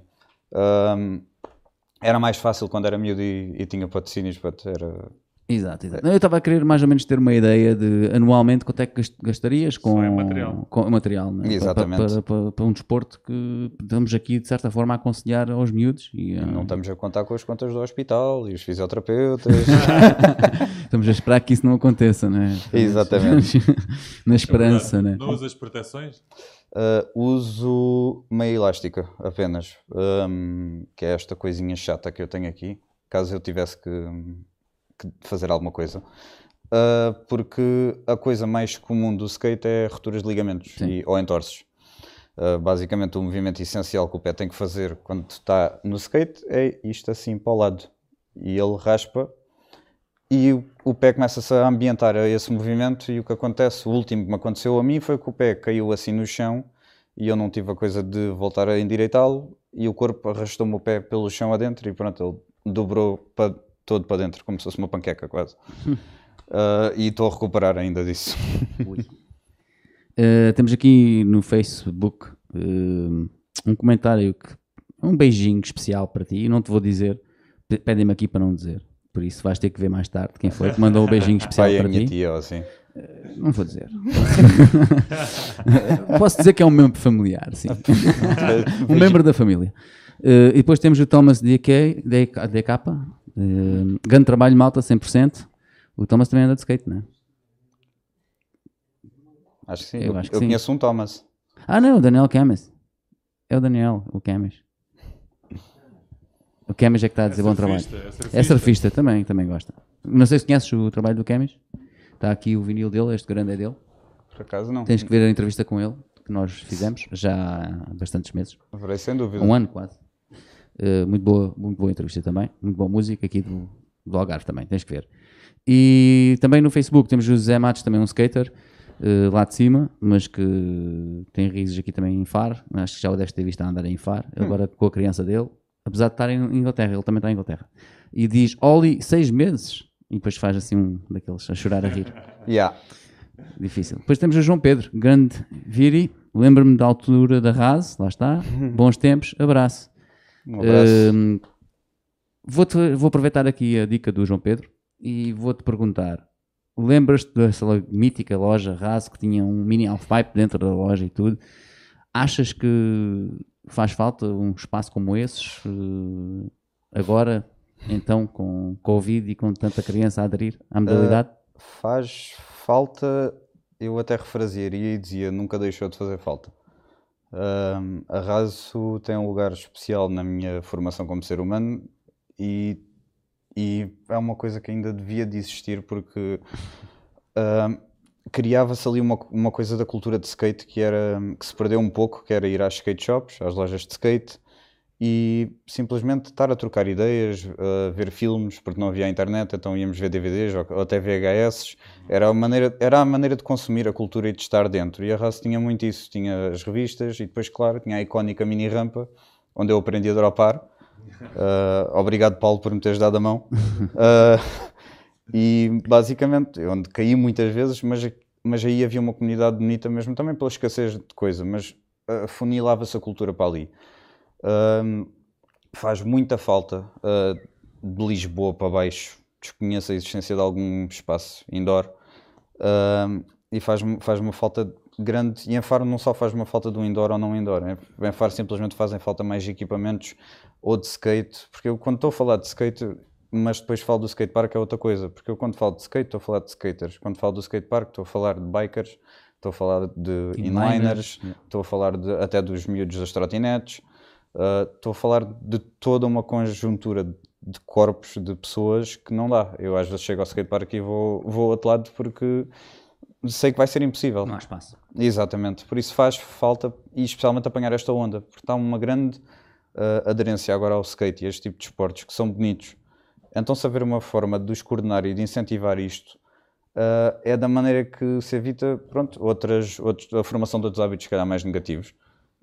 Era mais fácil quando era miúdo e, e tinha patrocínios. Era... Exato, exato. Eu estava a querer mais ou menos ter uma ideia de anualmente quanto é que gast- gastarias com em material. com material né? Para- Exatamente. Para, para- para um desporto que estamos aqui de certa forma a aconselhar aos miúdos e Não estamos a contar com as contas do hospital e os fisioterapeutas. estamos a esperar que isso não aconteça, né? Exatamente. Na esperança, né? Não usas proteções? Ah, uso meia elástica apenas, Ahm, que é esta coisinha chata que eu tenho aqui, caso eu tivesse que, que fazer alguma coisa. Ah, porque a coisa mais comum do skate é rupturas de ligamentos e, ou entorces. Ah, basicamente, o movimento essencial que o pé tem que fazer quando está no skate é isto assim para o lado. E ele raspa e o, o pé começa-se a ambientar a esse movimento e o que acontece, o último que me aconteceu a mim foi que o pé caiu assim no chão e eu não tive a coisa de voltar a endireitá-lo e o corpo arrastou-me o pé pelo chão adentro e pronto, ele dobrou pa- todo para dentro, como se fosse uma panqueca quase. Ah, e estou a recuperar ainda disso. Uh, temos aqui no Facebook uh, um comentário que um beijinho especial para ti. Não te vou dizer, pe- pedem-me aqui para não dizer. Por isso vais ter que ver mais tarde quem foi que mandou o beijinho especial Pai e a para minha ti. tia, assim. Não vou dizer. Posso dizer que é um membro familiar, sim. um membro da família. Uh, e depois temos o Thomas DK, DK, DK uh, grande trabalho, malta, 100%. O Thomas também anda de skate, não é? Acho que sim. Eu Eu, acho que eu sim. conheço um Thomas. Ah, não, o Daniel Camis. É o Daniel, o Camis. O Camis é que está a dizer bom trabalho. é surfista. É surfista também, também gosta. Não sei se conheces o trabalho do Camis. Está aqui o vinil dele, este grande é dele. Por acaso não. Tens que ver a entrevista com ele, que nós fizemos já há bastantes meses. Verei sem dúvida. Um ano quase. Uh, muito, boa, muito boa entrevista também. Muito boa música aqui do, do Algarve também, tens que ver. E também no Facebook temos o José Matos, também um skater, uh, lá de cima, mas que tem raízes aqui também em Faro. Acho que já o deves ter visto a andar em Faro, agora com a criança dele, apesar de estar em Inglaterra, ele também está em Inglaterra. E diz Oli, seis meses. E depois faz assim um daqueles a chorar a rir. Yeah. Difícil. Depois temos o João Pedro, grande Viri. Lembro-me da altura da RAS, lá está. Bons tempos, abraço. Um. Hum, vou-te- vou aproveitar aqui a dica do João Pedro e vou-te perguntar: lembras-te dessa mítica loja RAS que tinha um mini half-pipe dentro da loja e tudo? Achas que faz falta um espaço como esses eh, agora, então, com Covid e com tanta criança a aderir à modalidade? Faz falta, eu até refrasearia e dizia, nunca deixou de fazer falta. Ahm, a Raso tem um lugar especial na minha formação como ser humano e, e é uma coisa que ainda devia de existir porque ahm, criava-se ali uma, uma coisa da cultura de skate que, era, que se perdeu um pouco, que era ir às skate shops, às lojas de skate e simplesmente estar a trocar ideias, a ver filmes, porque não havia internet, então íamos ver DVDs ou, ou até VHS. Era a, maneira, era a maneira de consumir a cultura e de estar dentro. E a Raça tinha muito isso. Tinha as revistas e depois, claro, tinha a icónica mini rampa, onde eu aprendi a dropar. Ah, obrigado, Paulo, por me teres dado a mão. Ah, e basicamente, onde caí muitas vezes, mas, mas aí havia uma comunidade bonita mesmo, também pela escassez de coisa, mas ah, afunilava-se a cultura para ali. Ahm, faz muita falta ah, de Lisboa para baixo. Desconheço a existência de algum espaço indoor. Uh, e faz-me faz uma falta grande. E em Faro não só faz uma falta do indoor ou não indoor, em Faro simplesmente fazem falta mais equipamentos ou de skate, porque eu quando estou a falar de skate, mas depois falo do skatepark é outra coisa, porque eu quando falo de skate estou a falar de skaters, quando falo do skatepark estou a falar de bikers, estou a falar de inliners, estou a falar de, até dos miúdos das trotinetes, uh, estou a falar de toda uma conjuntura de corpos de pessoas que não dá. Eu às vezes chego ao skatepark e vou, vou outro lado porque sei que vai ser impossível. Não há espaço. Exatamente. Por isso faz falta, e especialmente apanhar esta onda, porque está uma grande uh, aderência agora ao skate e a este tipo de esportes que são bonitos. Então, se haver uma forma de os coordenar e de incentivar isto, uh, é da maneira que se evita pronto, outras, outros, a formação de outros hábitos, se calhar, mais negativos.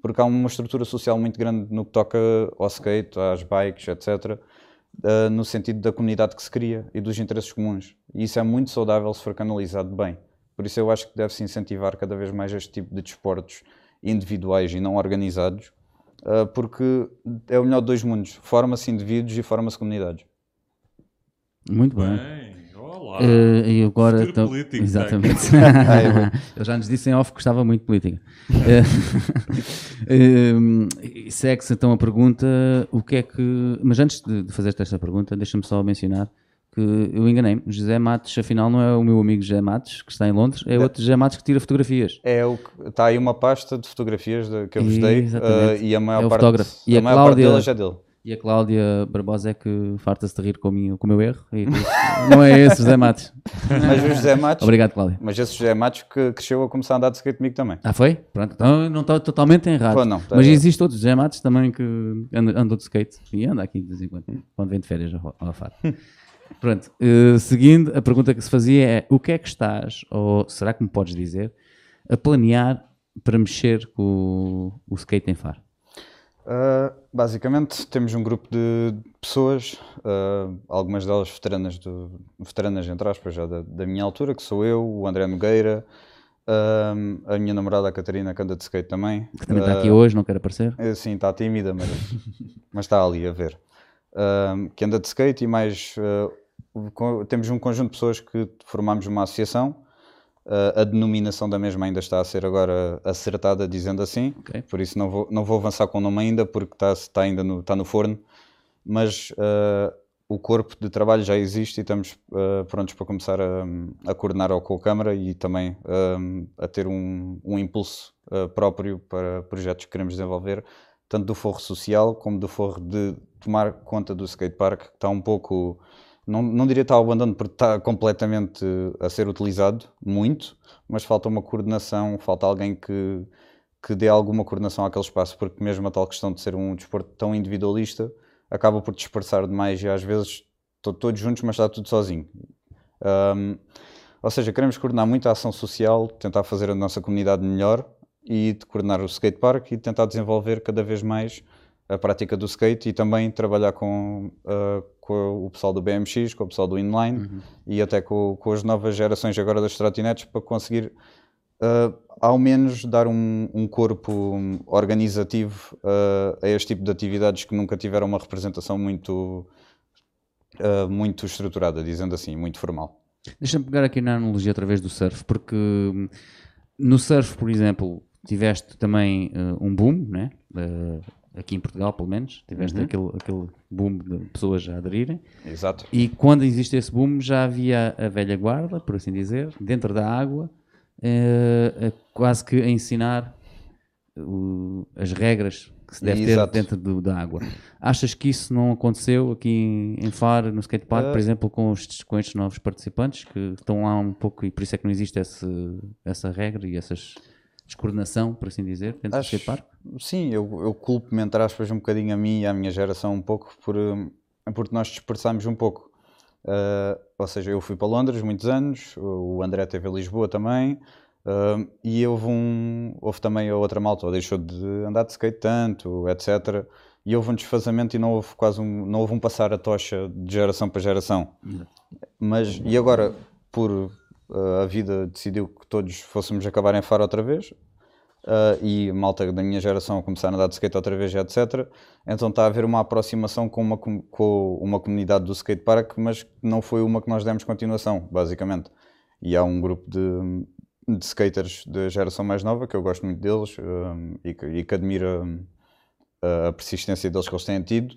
Porque há uma estrutura social muito grande no que toca ao skate, às bikes, etc., uh, no sentido da comunidade que se cria e dos interesses comuns. E isso é muito saudável se for canalizado bem. Por isso, eu acho que deve-se incentivar cada vez mais este tipo de desportos individuais e não organizados, uh, porque é o melhor de dois mundos: forma-se indivíduos e forma-se comunidades. Muito bem. Olá. Uh, e agora então- político, exatamente. Ele já nos disse em off que gostava muito de política. Uh, uh, Segue-se então a pergunta: o que é que. Mas antes de, de fazer esta pergunta, deixa-me só mencionar que eu enganei-me. José Matos, afinal, não é o meu amigo José Matos, que está em Londres, é outro José Matos que tira fotografias. É o que está aí uma pasta de fotografias de- que eu vos dei Exatamente. uh, e a maior É parte. E a maior Cláudia- parte delas é dele. E a Cláudia Barbosa é que farta-se de rir com o meu, com o meu erro. E não é esse José Matos. Mas o José Matos, Obrigado, Cláudia. mas esse José Matos que cresceu a começar a andar de skate comigo também. Ah, foi? Pronto, então não estou totalmente errado. Pô, não, tá Mas existe outros José Matos também que andam de skate e anda aqui de vez em quando, quando vem de férias ao, Faro. Pronto, eh, seguindo, a pergunta que se fazia é: o que é que estás, ou será que me podes dizer, a planear para mexer com o, o skate em Faro? Uh, basicamente, temos um grupo de pessoas, uh, algumas delas veteranas, do, veteranas entre aspas, já da, da minha altura, que sou eu, o André Nogueira, um, a minha namorada a Catarina, que anda de skate também. Que também está Uh, aqui hoje, não quer aparecer. eh, Sim, está tímida, mas, mas está ali a ver. Que anda de skate e mais. uh, temos um conjunto de pessoas que formamos uma associação. Uh, a denominação da mesma ainda está a ser agora acertada, dizendo assim. Ok. Por isso não vou, não vou avançar com o nome ainda, porque está, está ainda no, está no forno. Mas uh, o corpo de trabalho já existe e estamos uh, prontos para começar a, a coordenar com a Câmara e também um, a ter um, um impulso uh, próprio para projetos que queremos desenvolver, tanto do forro social como do forro de tomar conta do skatepark, que está um pouco, não, não diria ao abandono, porque está completamente a ser utilizado, muito, mas falta uma coordenação, falta alguém que, que dê alguma coordenação àquele espaço, porque mesmo a tal questão de ser um desporto tão individualista, acaba por dispersar demais e às vezes estão todos juntos, mas está tudo sozinho. Um, ou seja, queremos coordenar muito a ação social, tentar fazer a nossa comunidade melhor e de coordenar o skatepark e tentar desenvolver cada vez mais a prática do skate e também trabalhar com, uh, com o pessoal do BMX, com o pessoal do inline e até com, com as novas gerações agora das trotinetes para conseguir uh, ao menos dar um, um corpo organizativo uh, a este tipo de atividades que nunca tiveram uma representação muito, uh, muito estruturada, dizendo assim, muito formal. Deixa-me pegar aqui na analogia outra vez do surf, porque hum, no surf, por exemplo, tiveste também um boom, né? Uh, aqui em Portugal, pelo menos, tiveste Uhum. aquele, aquele boom de pessoas a aderirem. Exato. E quando existe esse boom, já havia a velha guarda, por assim dizer, dentro da água, eh, quase que a ensinar o- as regras que se deve Exato. ter dentro do- da água. Achas que isso não aconteceu aqui em, em Faro, no skatepark, por Eh, exemplo, com estes, com estes novos participantes que estão lá um pouco e por isso é que não existe esse, essa regra e essas descoordenação, por assim dizer, dentro Acho- do? Sim, eu, eu culpo-me, entre aspas, um bocadinho a mim e à minha geração um pouco, por, hum, porque nós dispersámos um pouco. Uh, ou seja, eu fui para Londres muitos anos, o André teve a Lisboa também, hum, e houve, um, houve também a outra malta, ou deixou de andar de skate tanto, etc. E houve um desfazamento e não houve quase um, não houve um passar a tocha de geração para geração. Mas, e agora, por uh, a vida decidiu que todos fôssemos acabar em Faro outra vez, uh, e malta da minha geração a começar a andar de skate outra vez, etc. Então está a haver uma aproximação com uma, com uma comunidade do skatepark, mas não foi uma que nós demos continuação, basicamente. E há um grupo de, de skaters da geração mais nova, que eu gosto muito deles um, e, que, e que admiro um, a persistência deles que eles têm tido,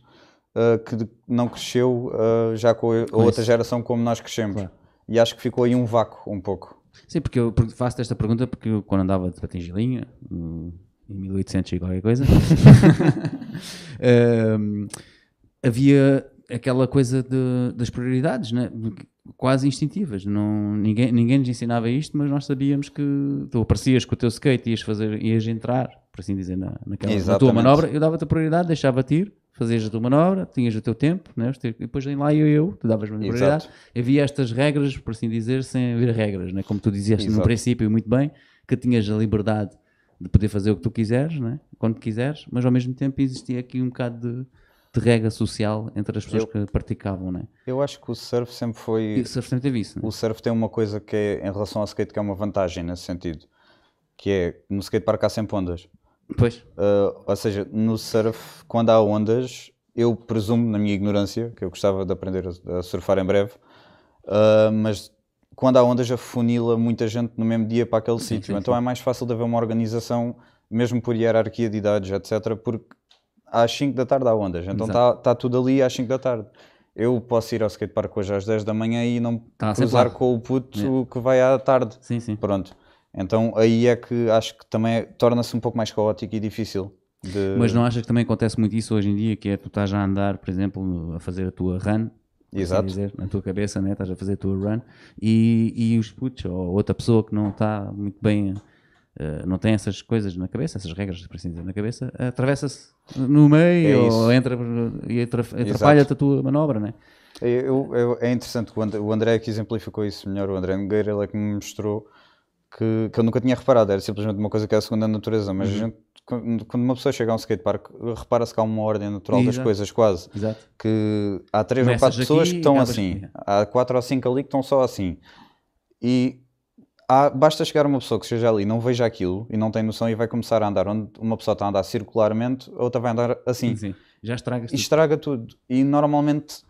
uh, que não cresceu uh, já com a outra geração como nós crescemos. Claro. E acho que ficou aí um vácuo um pouco. Sim, porque eu faço esta pergunta porque eu, quando andava de patingilinha, em 1800 e qualquer coisa, um, havia aquela coisa de, das prioridades, né? quase instintivas. Não, ninguém, ninguém nos ensinava isto, mas nós sabíamos que tu aparecias com o teu skate, ias, fazer, ias entrar, por assim dizer, na, naquela, na tua manobra, eu dava-te a prioridade, deixava-te ir, fazias a tua manobra, tinhas o teu tempo, né? e depois em lá eu, eu, tu davas-me a prioridade. Havia estas regras, por assim dizer, sem haver regras, né? como tu dizias Exato. no princípio muito bem, que tinhas a liberdade de poder fazer o que tu quiseres, né? quando quiseres, mas ao mesmo tempo existia aqui um bocado de de regra social entre as pessoas eu, que praticavam, né? Eu acho que o surf sempre foi. E o surf sempre teve isso. Né? O surf tem uma coisa que é, em relação ao skate, que é uma vantagem nesse sentido, que é no skatepark há sempre ondas. Pois. Uh, ou seja, no surf, quando há ondas, eu presumo, na minha ignorância, que eu gostava de aprender a, surfar em breve, uh, mas quando há ondas, afunila muita gente no mesmo dia para aquele sítio. Então sim. é mais fácil de haver uma organização, mesmo por hierarquia de idades, etc., porque às 5 da tarde há ondas, então está tá tudo ali às 5 da tarde. Eu posso ir ao skatepark hoje às 10 da manhã e não tá cruzar com o puto que vai à tarde. Sim, sim. Pronto. Então aí é que acho que também torna-se um pouco mais caótico e difícil. De... Mas não achas que também acontece muito isso hoje em dia, que é tu estás a andar, por exemplo, a fazer a tua run, assim Exato. Dizer, na tua cabeça, né? estás a fazer a tua run, e, e os putos, ou outra pessoa que não está muito bem Uh, não tem essas coisas na cabeça, essas regras, por assim dizer, na cabeça, atravessa-se no meio é ou entra e atrapalha-te a tua manobra, né? Eu, eu, é interessante o André que exemplificou isso melhor, o André Nogueira, ele é que me mostrou que, que eu nunca tinha reparado, era simplesmente uma coisa que é a segunda natureza, mas uhum. gente, quando uma pessoa chega a um skatepark, repara-se que há uma ordem natural Exato. das coisas, quase. Exato. Que há três Começas ou quatro pessoas que estão assim, aqui. há quatro ou cinco ali que estão só assim. E há, basta chegar uma pessoa que esteja ali, não veja aquilo e não tem noção e vai começar a andar onde uma pessoa está a andar circularmente, a outra vai andar assim. Sim, sim. Já estraga tudo. estraga tudo. E normalmente,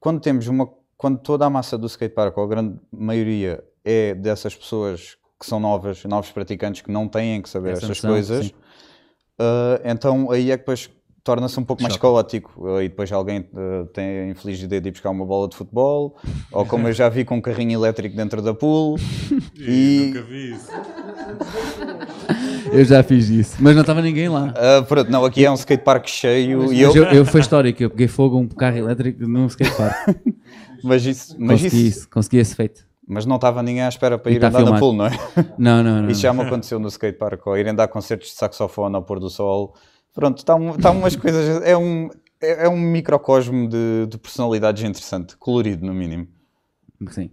quando temos uma. Quando toda a massa do skatepark, ou a grande maioria, é dessas pessoas que são novas, novos praticantes que não têm que saber Essa estas noção, coisas, uh, então aí é que depois torna-se um pouco Choque. mais caótico. E depois alguém uh, tem a infeliz ideia de ir buscar uma bola de futebol, ou como eu já vi com um carrinho elétrico dentro da pool. e... Nunca vi isso. Eu já fiz isso, mas não estava ninguém lá. Uh, pronto, não, aqui é um skatepark cheio mas, e eu... eu... eu... Foi histórico, eu peguei fogo a um carro elétrico num skatepark. mas isso... Mas consegui isso, isso, consegui esse feito. Mas não estava ninguém à espera para ir tá andar filmado. na pool, não é? Não, não, não. Isso já me aconteceu no skatepark, ou irem dar concertos de saxofone ao pôr do sol Pronto, está tá umas coisas. É um, é, é um microcosmo de, de personalidades interessante, colorido no mínimo. Sim,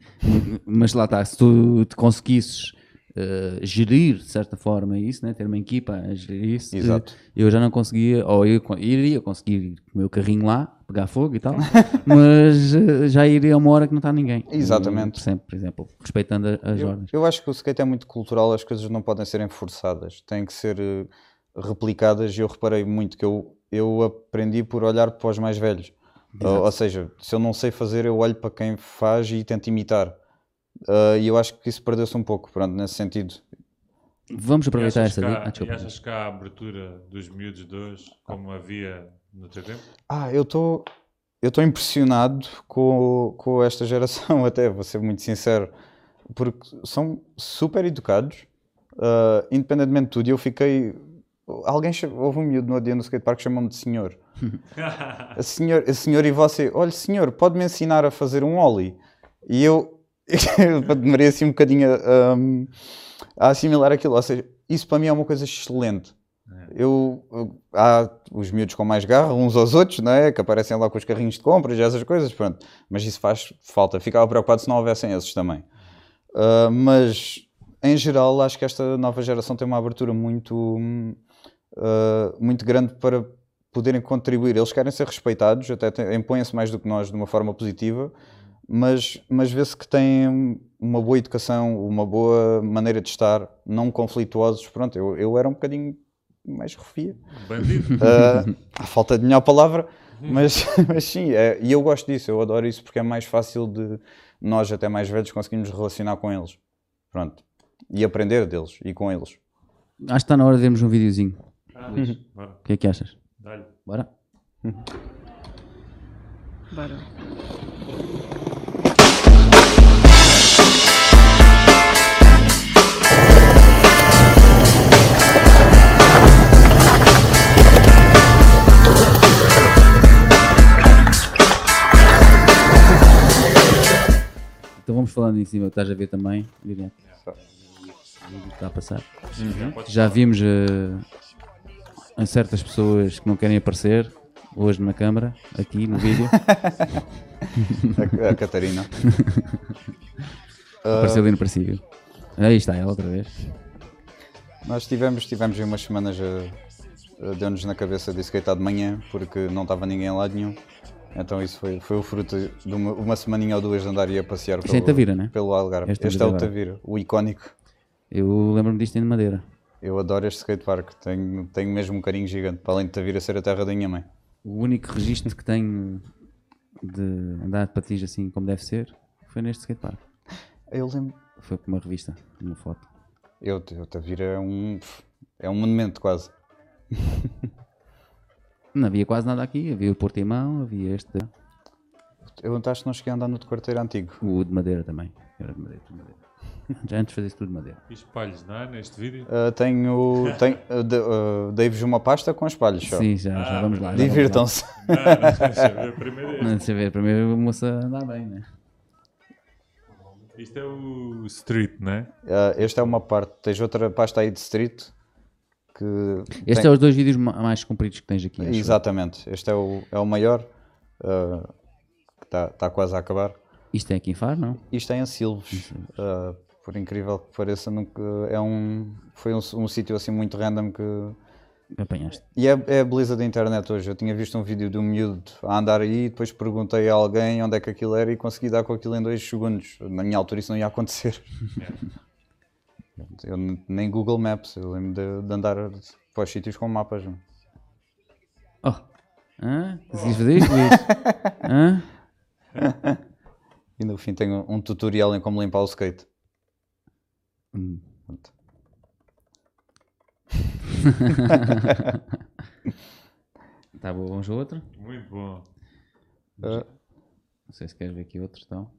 mas lá está, se tu te conseguisses uh, gerir de certa forma isso, né? ter uma equipa a gerir isso, Exato. eu já não conseguia, ou eu iria conseguir ir com o meu carrinho lá, pegar fogo e tal, mas uh, já iria a uma hora que não está ninguém. Exatamente. Sempre, por exemplo, respeitando as eu, ordens. Eu acho que o skate é muito cultural, as coisas não podem ser forçadas, têm que ser. Uh, replicadas e eu reparei muito que eu, eu aprendi por olhar para os mais velhos. Ou, ou, seja, se eu não sei fazer, eu olho para quem faz e tento imitar. Uh, e eu acho que isso perdeu-se um pouco, pronto, nesse sentido. Vamos aproveitar esta. Ah, e achas que há a abertura dos miúdos de hoje, como havia no tempo? Ah, eu estou eu estou impressionado com, com esta geração, até vou ser muito sincero, porque são super educados, uh, independentemente de tudo. Eu fiquei Alguém houve um miúdo no dia no skatepark que chamou-me de senhor. senhor. Senhor e você, olha senhor, pode-me ensinar a fazer um ollie? E eu demorei assim um bocadinho a, um, a assimilar aquilo. Ou seja, isso para mim é uma coisa excelente. Eu, há os miúdos com mais garra, uns aos outros, não é? Que aparecem lá com os carrinhos de compras e essas coisas, pronto. Mas isso faz falta. Ficava preocupado se não houvessem esses também. Uh, mas, em geral, acho que esta nova geração tem uma abertura muito, uh, muito grande para poderem contribuir. Eles querem ser respeitados, até impõem-se mais do que nós de uma forma positiva, mas, mas vê-se que têm uma boa educação, uma boa maneira de estar, não conflituosos. Pronto, eu, eu era um bocadinho mais refia. Bandido. Uh, a falta de melhor palavra, mas, mas sim, é, e eu gosto disso, eu adoro isso porque é mais fácil de nós, até mais velhos, conseguirmos relacionar com eles. Pronto. E aprender deles e com eles. Acho que está na hora de vermos um videozinho. Ah, bora, O que é que achas? dá-lhe. Bora? Bora. Então vamos falando em cima, estás a ver também? O que Está a passar. Já vimos eh, em certas pessoas que não querem aparecer hoje na câmara, aqui no vídeo. A, a Catarina. Apareceu ali no princípio. Aí está ela outra vez. Nós tivemos, tivemos umas semanas a deu-nos na cabeça de skate de manhã porque não estava ninguém lado nenhum. Então isso foi, foi o fruto de uma, uma semaninha ou duas de andar e a passear Isto é em Tavira, né? pelo Algarve. Este Este, é é o Tavira. Tavira, o icónico. Eu lembro-me disto em Madeira. Eu adoro este skatepark, tenho, tenho mesmo um carinho gigante, para além de Tavira ser a terra da minha mãe. O único registro que tenho de andar de patins assim como deve ser foi neste skatepark. Eu lembro. Foi com uma revista, uma foto. Eu, eu Tavira é um. É um monumento quase. Não havia quase nada aqui, havia o Portimão, havia este, Eu acho que não cheguei a andar no de quarteiro antigo. o de Madeira também. Era de Madeira, de Madeira. Já antes fazia tudo de Madeira. E espalhos, não é? Neste vídeo. Uh, tenho. tenho uh, de- uh, Dei-vos uma pasta com espalhos só. Sim, já, já vamos lá. já vamos lá. Divirtam-se. Não, não, deixa ver primeiro. Não, Deixa ver, primeiro a moça andar bem, né? Isto é o Street, não é? Uh, esta é uma parte. Tens outra pasta aí de street. Que Estes tem- é os dois vídeos ma- mais compridos que tens aqui. acho. Exatamente. Este é o, é o maior. uh, que está tá quase a acabar. Isto é aqui em Faro, não? Isto é em Silves. Uh, por incrível que pareça, nunca, é um, foi um, um sítio assim muito random que. Apanhaste. E é, é a beleza da internet hoje. Eu tinha visto um vídeo de um miúdo a andar aí, depois perguntei a alguém onde é que aquilo era e consegui dar com aquilo em dois segundos. Na minha altura isso não ia acontecer. Eu nem Google Maps, eu lembro de, de andar para os sítios com mapas. Oh! Hã? Conseguiste fazer isto, Luís? Hã? E no fim tenho um tutorial em como limpar o skate. Hum. Tá bom, vamos a outro? Muito bom. Uh, Não sei se queres ver aqui outro, então.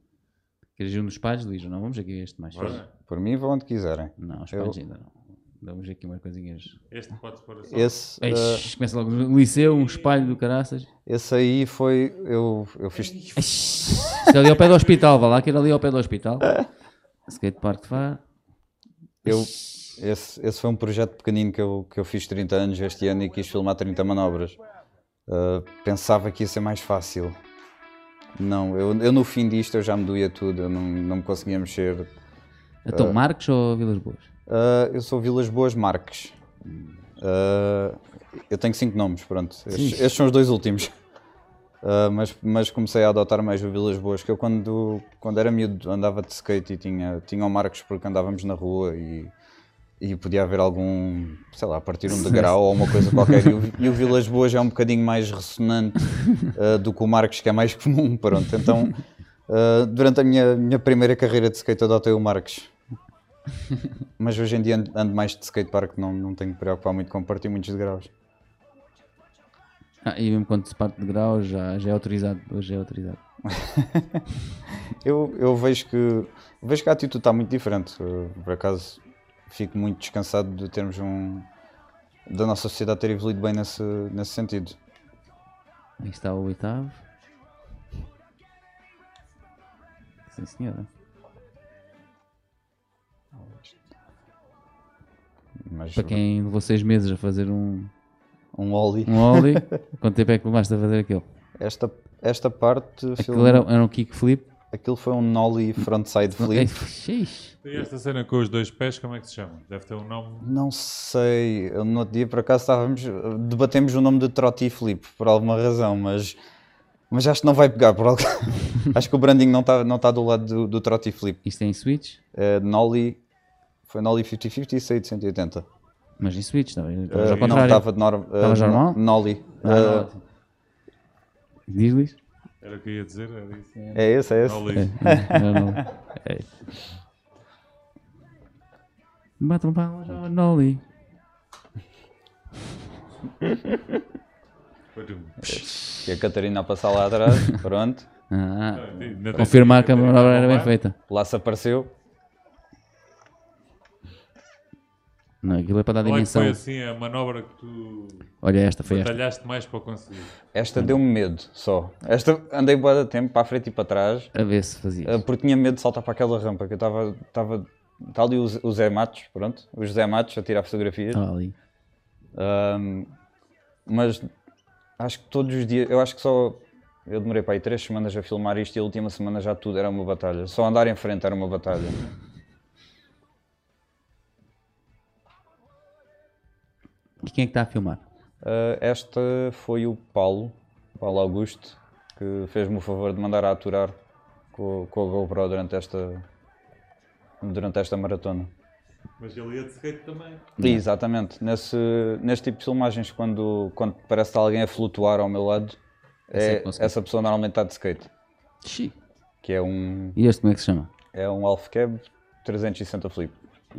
Queres ir um dos espalhos, Luís, não? Vamos aqui a este mais. Bora. por mim, vão onde quiserem. Não, os espalhos ainda não. Vamos aqui umas coisinhas. Este pode-se pôr assim. Esse, uh, começa logo no liceu, um espalho do caraças. esse aí foi. Eu, eu fiz. Eish, é ali ao pé do hospital, vá lá, que era ali ao pé do hospital. Skatepark de Faro. Eu, esse, esse foi um projeto pequenino que eu, que eu fiz 30 anos este ano e quis filmar 30 manobras. Uh, pensava que ia ser mais fácil. Não, eu, eu no fim disto eu já me doía tudo, eu não, não me conseguia mexer. Então, Marcos ou Vilas Boas? Uh, eu sou Vilas Boas Marques. Uh, eu tenho cinco nomes, pronto. Estes, estes são os dois últimos. Uh, mas, mas comecei a adotar mais o Vilas Boas, que eu quando, quando era miúdo andava de skate e tinha, tinha o Marcos porque andávamos na rua e, e podia haver algum, sei lá, partir um degrau ou uma coisa qualquer. E o, e o Vilas Boas é um bocadinho mais ressonante uh, do que o Marcos, que é mais comum, pronto. Então, uh, durante a minha, minha primeira carreira de skate adotei o Marcos. Mas hoje em dia ando, ando mais de skatepark, não, não tenho que preocupar muito com partir muitos degraus. Ah, e mesmo quando se parte de grau já, já é autorizado. Hoje é autorizado. Eu, eu vejo que vejo que a atitude está muito diferente. Eu, por acaso fico muito descansado de termos um da nossa sociedade ter evoluído bem nesse, nesse sentido. Aí está o oitavo. Sim, senhora. Mas Para quem levou seis meses a fazer um, um ollie, um ollie, quanto tempo é que levaste a fazer aquilo? esta, esta parte Aquilo filme- era, era um kickflip. Aquilo foi um nollie frontside flip. xix. E esta cena com os dois pés, como é que se chama? Deve ter um nome. Não sei, eu no outro dia por acaso estávamos, debatemos o nome de trotti flip por alguma razão, mas Mas acho que não vai pegar por algo. acho que o branding não está não tá do lado do, do Trot e Flip. Isto é em Switch? É, Nolly. Foi Nolly 50-50 e saí de 180. Mas em Switch, não, Uh, ao não, estava de norma. Estavas normal? Nolly. Ah, Uh, Diz, Luís? Era o que eu ia dizer, era isso. é esse, é esse. Não li. Não, não. É. Bate uma palma já Nolly. E a Catarina a passar lá atrás. Pronto. Ah, confirmar que a manobra era bem feita. Lá se apareceu. Não, aquilo é para dar dimensão. foi assim a manobra que tu Olha, esta foi esta. batalhaste mais para conseguir? Esta deu-me medo só. Esta andei boa de tempo para a frente e para trás. A ver se fazia. Uh, porque tinha medo de saltar para aquela rampa que eu estava. estava Está ali o Zé- o Zé Matos, pronto, o José Matos a tirar fotografias. Ah, ali. Um, mas acho que todos os dias, eu acho que só eu demorei para aí três semanas a filmar isto e a última semana já tudo era uma batalha. Só andar em frente era uma batalha. E quem é que está a filmar? Uh, esta foi o Paulo, Paulo Augusto, que fez-me o favor de mandar a aturar com, com a GoPro durante esta, durante esta maratona. Mas ele ia de skate também. E, exatamente, nesse, neste tipo de filmagens, quando, quando parece que está alguém a flutuar ao meu lado, Essa é é, essa pessoa normalmente está de skate, Xi. que é um, E este como é que se chama? É um Half Cab 360 Flip. Tu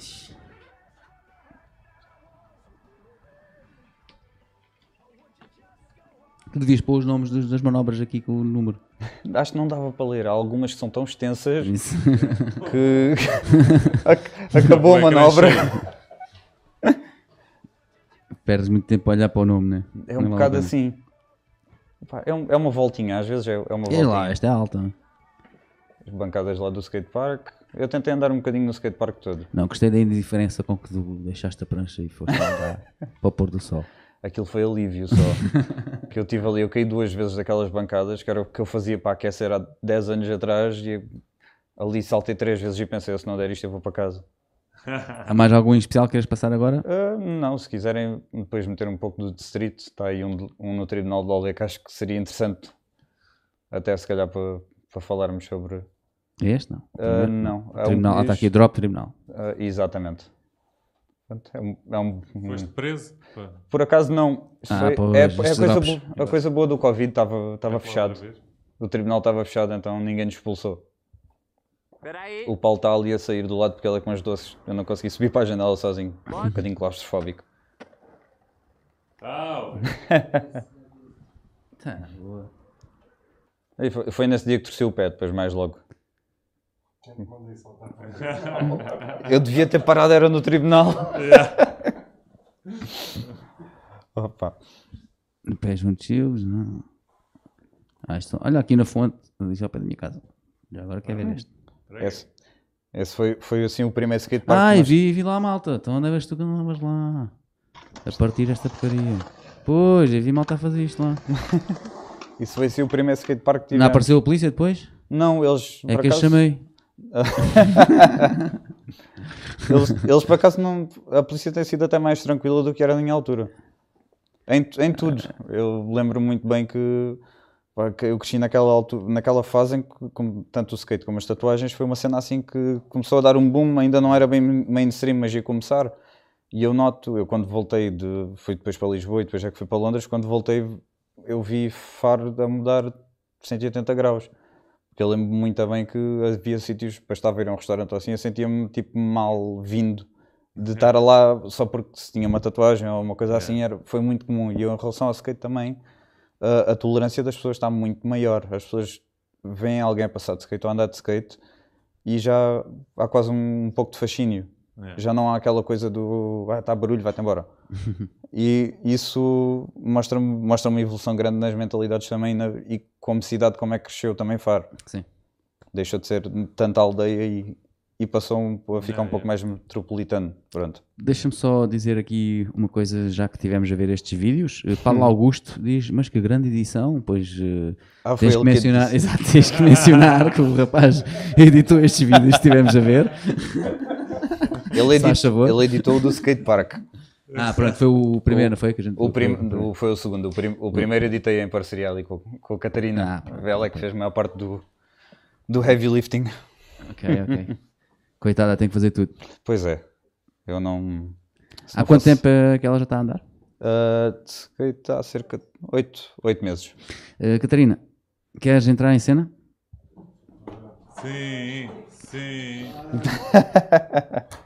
devias pôr os nomes das manobras aqui com o número. Acho que não dava para ler. Há algumas que são tão extensas Isso. que ac- acabou a é manobra. Perdes muito tempo a olhar para o nome, né? É um bocado assim. Pá, É, um- é uma voltinha, às vezes é, é uma E voltinha. lá, esta é alta. As bancadas lá do skatepark. Eu tentei andar um bocadinho no skatepark todo. Não, gostei da indiferença com que tu deixaste a prancha e foste lá para o pôr do sol. Aquilo foi alívio só. que eu tive ali, eu caí duas vezes daquelas bancadas, que era o que eu fazia para aquecer há 10 anos atrás e ali saltei três vezes e pensei, se não der isto eu vou para casa. Há mais algum em especial que queres passar agora? Ah, não, se quiserem depois meter um pouco do street, está aí um, um no Tribunal de Olé que acho que seria interessante, até se calhar para, para falarmos sobre. É este? Não. Ah, não, um Tribunal. Ah, está aqui, drop tribunal. ah, exatamente. É um- é um- Foste preso? Por acaso não. Ah, foi- pois, é, é a, coisa boa, a coisa boa do Covid estava estava lá fechado. O tribunal estava fechado, então ninguém nos expulsou. Peraí, O Paulo está ali a sair do lado porque ele é com as doces. Eu não consegui subir para a janela sozinho. Um bocadinho claustrofóbico. Ah, Tá, boa. Foi, foi nesse dia que torci o pé, depois mais logo. Eu devia ter parado, era no tribunal. Opa. Pés chios, não. Ah, isto- olha aqui na fonte, ali ao pé da minha casa. Já agora quer ver este. Esse, esse foi, foi assim o primeiro skatepark. Ai, nós- vi, vi lá, malta. Então onde é que tu que não levas lá? A partir desta porcaria. Pois, eu vi malta a fazer isto lá. Isso foi assim o primeiro skatepark que tivemos. Não apareceu a polícia depois? Não, eles. É que eu acaso- chamei. Eles, eles por acaso não. A polícia tem sido até mais tranquila do que era na minha altura. Em, em tudo. Eu lembro muito bem que, eu cresci naquela, altura, naquela fase em que, como, tanto o skate como as tatuagens, foi uma cena assim que começou a dar um boom, ainda não era bem mainstream, mas ia começar. E eu noto, eu quando voltei de. fui depois para Lisboa e depois é que fui para Londres, quando voltei eu vi Faro a mudar de 180 graus. Porque eu lembro muito bem que havia sítios, para estar a ir a um restaurante assim, eu sentia-me tipo mal vindo de estar lá só porque se tinha uma tatuagem ou uma coisa assim, era, foi muito comum. E eu, em relação ao skate também, a, a tolerância das pessoas está muito maior. As pessoas veem alguém a passar de skate ou andar de skate e já há quase um, um pouco de fascínio. É. Já não há aquela coisa do ah, está barulho, vai-te embora. e isso mostra-me mostra uma evolução grande nas mentalidades também na- e como cidade, como é que cresceu também Faro. Sim. Deixou de ser tanta aldeia e, e passou um- a ficar um pouco é. mais metropolitano. Pronto. Deixa-me só dizer aqui uma coisa, já que tivemos a ver estes vídeos. Eh. Paulo Augusto diz, mas que grande edição, pois eh, Ah, tens, que que mencionar, disse. exato, tens que mencionar que o rapaz editou estes vídeos que tivemos a ver. Ele, edit, ele editou o do skatepark. Ah, pronto, foi o primeiro, não foi? Que a gente O prim, o- foi o segundo. O, prim- o primeiro editei em parceria ali com, com a Catarina. Ah, Ela é que fez a maior parte do, do heavy lifting. Ok, ok. Coitada, tem que fazer tudo. Pois é. Eu não. Há não quanto fosse- tempo é que ela já está a andar? Ah, de skate há cerca de 8, oito meses. Eh, Catarina, queres entrar em cena? Sim, sim.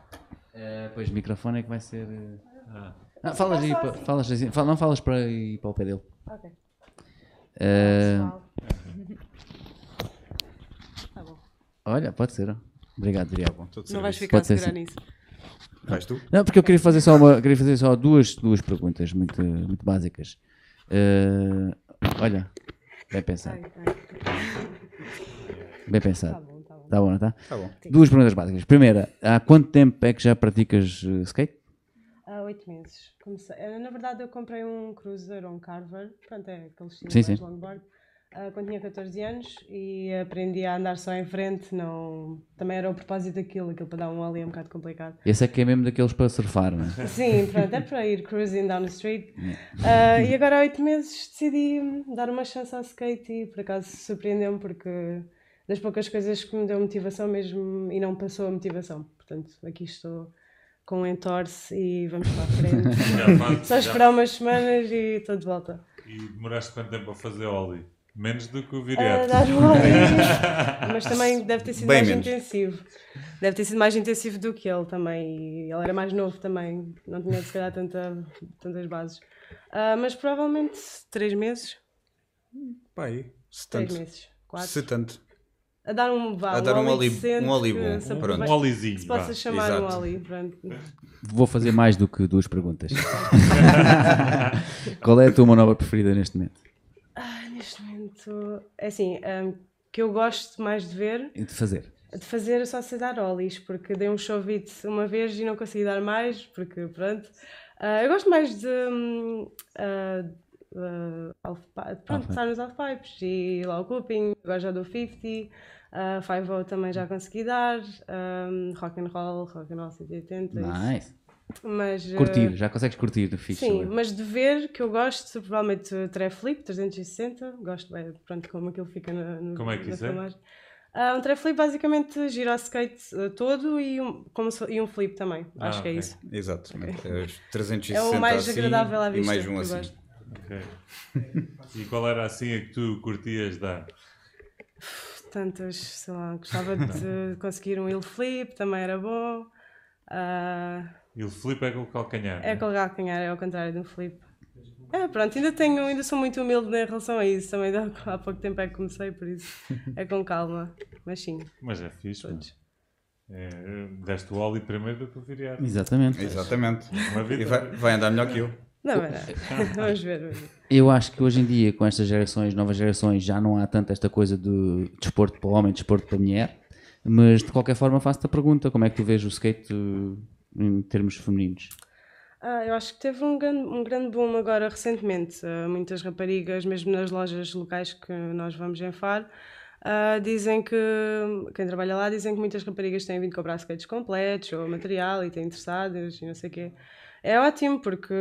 Eh, pois, o microfone é que vai ser. eh, Ah. Ah, falas aí, pa- falas assim, fala- não falas para ir para o pé dele. Ok. Eh, Tá bom. olha, pode ser. Obrigado, Diogo. Não vais ficar Pode segurar nisso. Vais tu? Não, porque eu queria fazer só, uma, queria fazer só duas, duas perguntas muito, muito básicas. Eh, olha, bem pensado. Ai, ai. Bem pensado. Bom, tá bom. Tá não tá? Tá bom. Duas perguntas básicas. Primeira, há quanto tempo é que já praticas eh, skate? Há oito meses. Comecei. eh, Na verdade, eu comprei um Cruiser, um Carver. Pronto, é aquele estilo Sim, mais sim. longboard. ah, quando tinha 14 anos e aprendi a andar só em frente. Não... Também era o propósito daquilo. Aquilo para dar um ollie é um bocado complicado. Esse é que é mesmo daqueles para surfar, não é? Sim, pronto, é para ir cruising down the street. Ah, e agora há oito meses decidi dar uma chance ao skate e por acaso surpreendeu-me porque das poucas coisas que me deu motivação mesmo e não passou a motivação. Portanto, aqui estou com um entorce e vamos para a frente. Faz- Só já- esperar umas semanas e estou de volta. E demoraste quanto tempo a fazer Oli? Menos do que o A Viriato. mas também deve ter sido Bem mais menos. intensivo. Deve ter sido mais intensivo do que ele também. E ele era mais novo também, não tinha se calhar tanta, tantas bases. Ah, mas provavelmente três meses. Pai, Três 70. meses. Quatro. 70. A dar um vá, A dar um um bom, se Um, aproveite- um Olizinho. se possa vá. chamar um Exato. ollie. Pronto. Vou fazer mais do que duas perguntas. Qual é a tua manobra preferida neste momento? Ah, neste momento, é assim, ah, que eu gosto mais de ver E de fazer? De fazer só sei dar ollies, porque dei um showbit uma vez e não consegui dar mais, porque pronto. Ah, eu gosto mais de. half pi- pronto, Half-pipe. estar nos half-pipes e lá o coping, agora já dou 50, uh, 5 também já consegui dar, um, rock and roll, rock and roll 180. isso. Nice. Mas, ah, Curtir, já consegues curtir do fixe. Sim, mas de ver que eu gosto, provavelmente tré flip 360, gosto bem, pronto, como aquilo fica na, no, Como é que na isso é? filmagem. Ah, um tré flip basicamente gira o skate ah, todo e um, como se- e um flip também, Ah, acho que é isso. Exato. É os 360 É o mais assim, agradável à e vista. mais um assim. gosto. Ok. E qual era assim a que tu curtias dar? Tantas, sei lá, gostava de conseguir um heel flip, também era bom. O flip é com o calcanhar. é né? colgar calcanhar, é ao contrário de um flip. É, pronto, ainda tenho, ainda sou muito humilde em relação a isso. Também há há pouco tempo é que comecei, por isso é com calma. Mas sim, Mas é fixe. todos. É, deste o Oli primeiro do que o Viriato. Exatamente. Exatamente. Uma E vai, vai andar melhor que eu. Não, mas vamos ver. Vamos ver. Eu acho que hoje em dia, com estas gerações, novas gerações, já não há tanto esta coisa de desporto para homem, desporto para mulher. Mas de qualquer forma, faço-te a pergunta: como é que tu vês o skate uh, em termos femininos? Ah, eu acho que teve um grande, um grande boom agora recentemente. Ah, muitas raparigas, mesmo nas lojas locais que nós vamos em Faro, ah, dizem que, quem trabalha lá, dizem que muitas raparigas têm vindo comprar skates completos ou material e têm interessadas e não sei o quê. É ótimo porque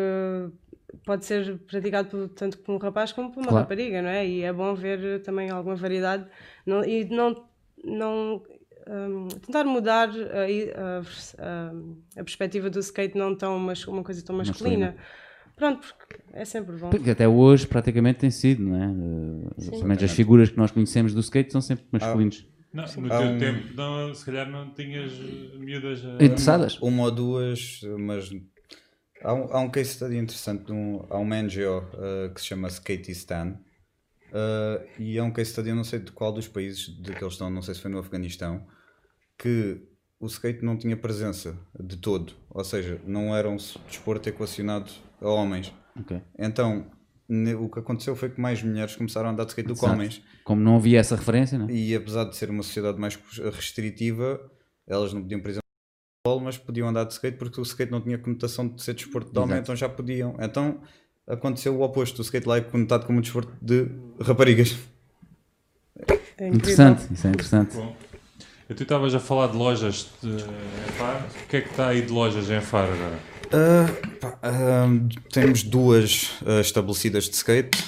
pode ser praticado por, tanto por um rapaz como por uma Claro. rapariga, não é? E é bom ver também alguma variedade não, e não, não hum, tentar mudar a, a, a- a perspectiva do skate não tão mas uma coisa tão masculina. Masculina. Pronto, porque é sempre bom. Porque até hoje praticamente tem sido, não é? Pelo menos as figuras que nós conhecemos do skate são sempre masculinos. Não, no teu um- tempo, não, se calhar não tinhas eh, miúdas a... Interessadas? Uma ou duas, mas há um, há um case study interessante. um- há uma NGO uh, que se chama Skateistan. Uh, e é um case study, eu não sei de qual dos países de que eles estão, não sei se foi no Afeganistão, que o skate não tinha presença de todo. Ou seja, não era um desporto equacionado a homens. Ok. Então, o que aconteceu foi que mais mulheres começaram a andar de skate do que homens. Como não havia essa referência, não é? E apesar de ser uma sociedade mais restritiva, elas não podiam, por exemplo, futebol, mas podiam andar de skate porque o skate não tinha conotação de ser desporto de homem, Exato. então já podiam. Então aconteceu o oposto: o skate lá é conotado como um desporto de raparigas. É. Interessante, isso é interessante. Bom. Eu tu estavas a falar de lojas de, em Faro. O que é que está aí de lojas em Faro agora? Uh, pá, uh, temos duas uh, estabelecidas de skate,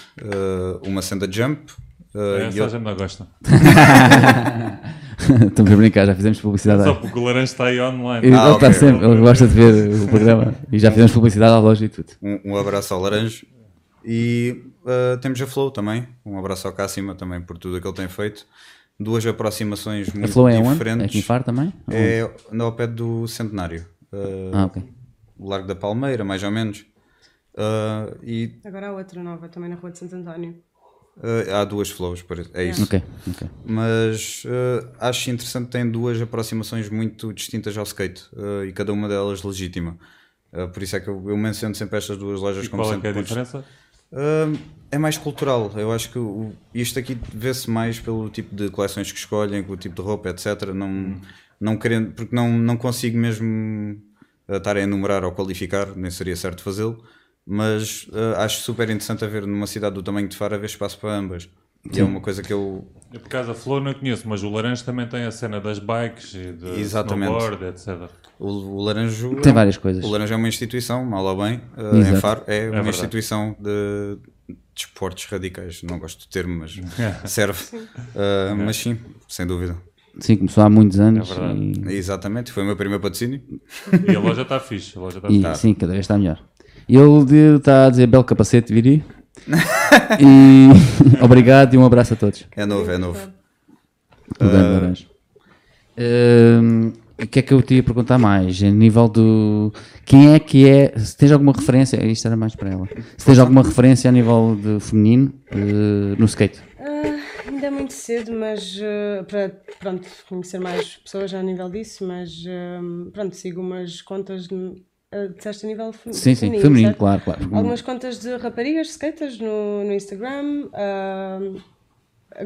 uma sendo a Jump. Essa a gente não gosta. Estamos a brincar, já fizemos publicidade. Só porque o Laranja está aí online. Ele, ah, está okay. sempre, ele gosta de ver o programa e já fizemos publicidade à loja e tudo. Um, um abraço ao Laranja. E temos a Flow também. Um abraço ao Cássima também por tudo o que ele tem feito duas aproximações muito a Flow é diferentes. Onde? É também? É no ao pé do Centenário. Uh, ah, ok. Largo da Palmeira, mais ou menos. Uh, e... Agora há outra nova, também na Rua de Santo António. Uh, há duas flows, é isso. Okay, okay. Mas uh, acho interessante que tem duas aproximações muito distintas ao skate uh, e cada uma delas legítima. por isso é que eu, eu, menciono sempre estas duas lojas e como qual é, é a diferença? é mais cultural. Eu acho que o, isto aqui vê-se mais pelo tipo de coleções que escolhem, com o tipo de roupa, etc. Não, hum. não querendo, porque não, não consigo mesmo estar a enumerar ou qualificar, nem seria certo fazê-lo, mas uh, acho super interessante haver numa cidade do tamanho de Faro haver espaço para ambas. E é uma coisa que eu. Eu por causa da Flor não conheço, mas o Laranja também tem a cena das bikes e de Exatamente. snowboard, etc. O, o Laranjo. Tem várias coisas. O Laranjo é uma instituição, mal ou bem, uh, em Faro, é, é uma verdade. instituição de, de esportes radicais. Não gosto do termo, mas serve. Uh, mas sim, sem dúvida. Sim, começou há muitos anos. É e... Exatamente, foi o meu primeiro patrocínio. E a loja está fixe. A loja está e, Sim, cada vez está melhor. E ele está a dizer belo capacete, Viri. e obrigado e um abraço a todos. É novo, é novo. Uh... Uh, o que é que eu te ia perguntar mais? A nível do. Quem é que é. Se tens alguma referência. Isto era mais para ela. Se tens alguma referência a nível de feminino uh, no skate? ainda é muito cedo, mas uh, para pronto, conhecer mais pessoas a nível disso, mas uh, pronto, sigo umas contas de, uh, disseste a nível feminino. Sim, sim, feminino, claro, claro. Algumas contas de raparigas skaters no, no Instagram. Uh,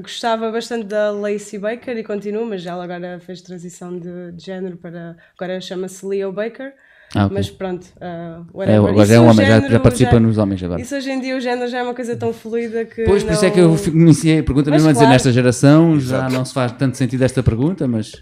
gostava bastante da Lacey Baker e continuo, mas ela agora fez transição de, de género para. Agora chama-se Leo Baker. Ah, okay. Mas pronto, uh, É, agora já é um homem, género, já, participa já, nos homens agora. Isso hoje em dia o género já é uma coisa tão fluida que. Pois, não... por isso é que eu iniciei a pergunta, mesmo claro. a dizer nesta geração, já não se faz tanto sentido esta pergunta, mas,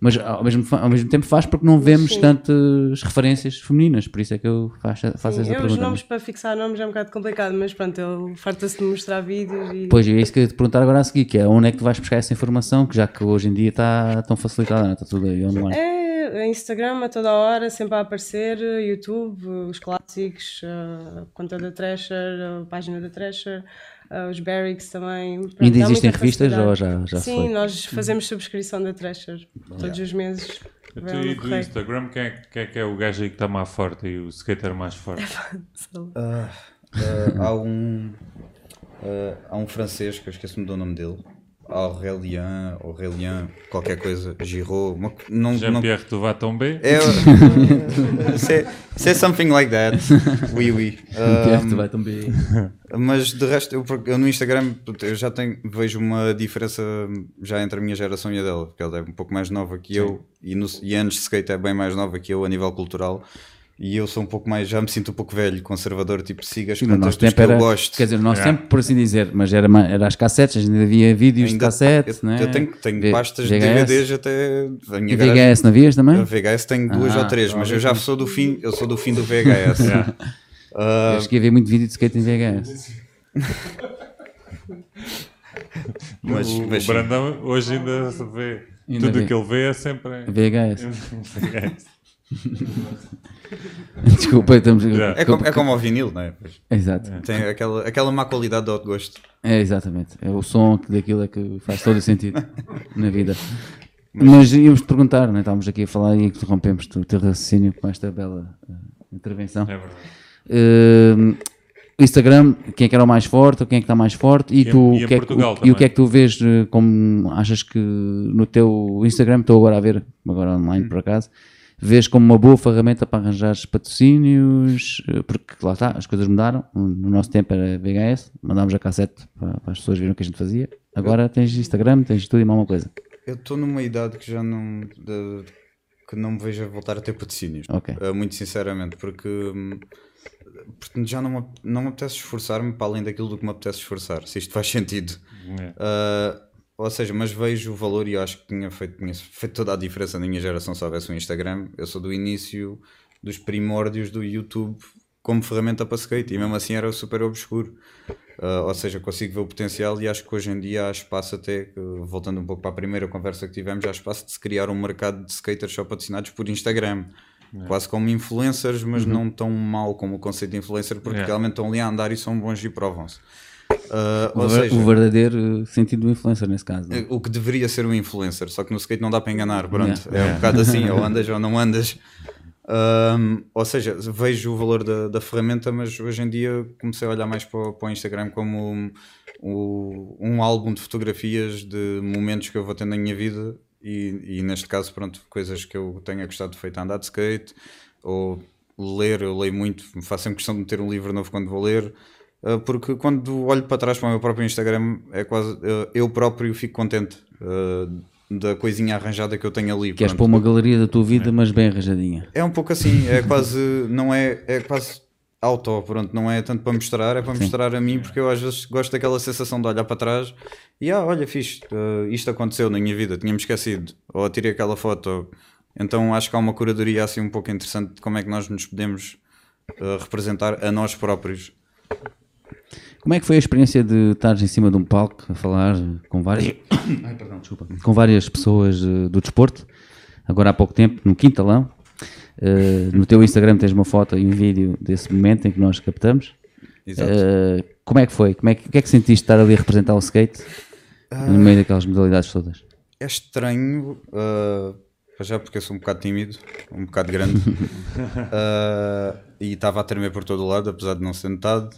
mas ao, mesmo, ao mesmo tempo faz porque não vemos Sim. tantas referências femininas, por isso é que eu faço, faço essa pergunta. Os nomes para fixar nomes é um bocado complicado, mas pronto, ele farta-se de mostrar vídeos e. Pois, é isso que eu ia te perguntar agora a seguir, que é onde é que tu vais buscar essa informação, que já que hoje em dia está tão facilitada, está tudo aí online. É Instagram a toda hora, sempre a aparecer, YouTube, os clássicos, a conta da Thrasher, a página da Thrasher, os Barracks também. Pronto, Ainda existem revistas ou já, já Sim, foi? nós fazemos subscrição da Thrasher todos os meses. Então, e do Instagram, quem é, quem é, que é o gajo aí que está mais forte e o skater mais forte? uh, uh, há um uh, há um francês que eu esqueci-me do nome dele Aurélien, Aurélien, qualquer coisa, Giraud, não, Jean-Pierre, tu vas tomber? É, c'est something like that, oui, oui. Jean-Pierre, tu vas tomber. Mas de resto, eu, eu, no Instagram eu já tenho, vejo uma diferença já entre a minha geração e a dela, porque ela é um pouco mais nova que Sim. eu e, no, e antes de skate é bem mais nova que eu a nível cultural. E eu sou um pouco mais, já me sinto um pouco velho, conservador, tipo sigas as contas que era, eu gosto. Quer dizer, nós sempre por assim dizer, mas era, era as cassetes, ainda havia vídeos ainda, de cassete, eu, né? eu tenho, tenho v, pastas VHS. de DVDs até. A minha e VHS garagem, não havias também? VHS tenho duas ah, ou três, mas eu já sou do fim, eu sou do fim do VHS. yeah. uh, Acho que havia muito vídeo de skate em VHS. mas, o, mas, o Brandão hoje ainda se vê. Ainda Tudo o que ele vê é sempre VHS. VHS. Desculpa, estamos. É, como, é como ao vinil, não é? Exato. Tem aquela, aquela má qualidade de alto gosto. É, exatamente. É o som daquilo é que faz todo o sentido na vida. Mas, Mas íamos te perguntar, não é? estávamos aqui a falar e interrompemos o teu raciocínio com esta bela uh, intervenção. É verdade. Uh, Instagram, quem é que era o mais forte, quem é que está mais forte e, e tu, e, que é, o, e o que é que tu vês eh, como achas que no teu Instagram, estou agora a ver, agora online hum. por acaso, vês como uma boa ferramenta para arranjar patrocínios, eh, porque lá está, as coisas mudaram. No nosso tempo era VHS, mandámos a cassete para, para as pessoas verem o que a gente fazia. Agora tens Instagram, tens tudo e mais uma coisa. Eu estou numa idade que já não. De, que não me vejo a voltar a ter patrocínios. Okay. Uh, muito sinceramente, porque. Hum, portanto, já não me, não me apetece esforçar-me para além daquilo do que me apetece esforçar, se isto faz sentido. É. Uh, ou seja, mas vejo o valor e acho que tinha feito, tinha feito toda a diferença na minha geração se houvesse um Instagram. Eu sou do início dos primórdios do YouTube como ferramenta para skate e mesmo assim era super obscuro. Uh, ou seja, consigo ver o potencial e acho que hoje em dia há espaço até, voltando um pouco para a primeira conversa que tivemos, há espaço de se criar um mercado de skaters só patrocinados por Instagram. É. Quase como influencers, mas uhum. não tão mal como o conceito de influencer, porque é. realmente estão ali a andar e são bons e provam-se. Uh, o, seja, o, verdadeiro sentido do influencer nesse caso. É? O que deveria ser um influencer, só que no skate não dá para enganar, pronto. Yeah. É um bocado assim, ou andas ou não andas. Um, ou seja, vejo o valor da, da, ferramenta, mas hoje em dia comecei a olhar mais para, para o Instagram como um, um, um, álbum de fotografias de momentos que eu vou tendo na minha vida e, e, neste caso, pronto, coisas que eu tenha gostado de feito andar de skate ou ler, eu leio muito, faço sempre questão de ter um livro novo quando vou ler. Ah, porque quando olho para trás para o meu próprio Instagram, é quase ah, eu próprio fico contente uh, da coisinha arranjada que eu tenho ali. Queres pôr uma galeria da tua vida, é. mas bem arranjadinha. É um pouco assim, é quase, não é, é quase auto, pronto, não é tanto para mostrar, é para Sim. mostrar a mim, porque eu às vezes gosto daquela sensação de olhar para trás e ah, olha, fixe, uh, isto aconteceu na minha vida, tinha-me esquecido, ou tirei aquela foto. Então acho que há uma curadoria assim um pouco interessante de como é que nós nos podemos representar a nós próprios. Como é que foi a experiência de estar em cima de um palco a falar com várias, Ai, perdão, com várias pessoas uh, do desporto, agora há pouco tempo, no Quintalão? Uh, no teu Instagram tens uma foto e um vídeo desse momento em que nós captamos. Exato. Uh, como é que foi? Como é que, que é que sentiste estar ali a representar o skate no meio daquelas modalidades todas? É estranho, já porque eu sou um bocado tímido, um bocado grande, e estava a tremer por todo o lado, apesar de não ser metade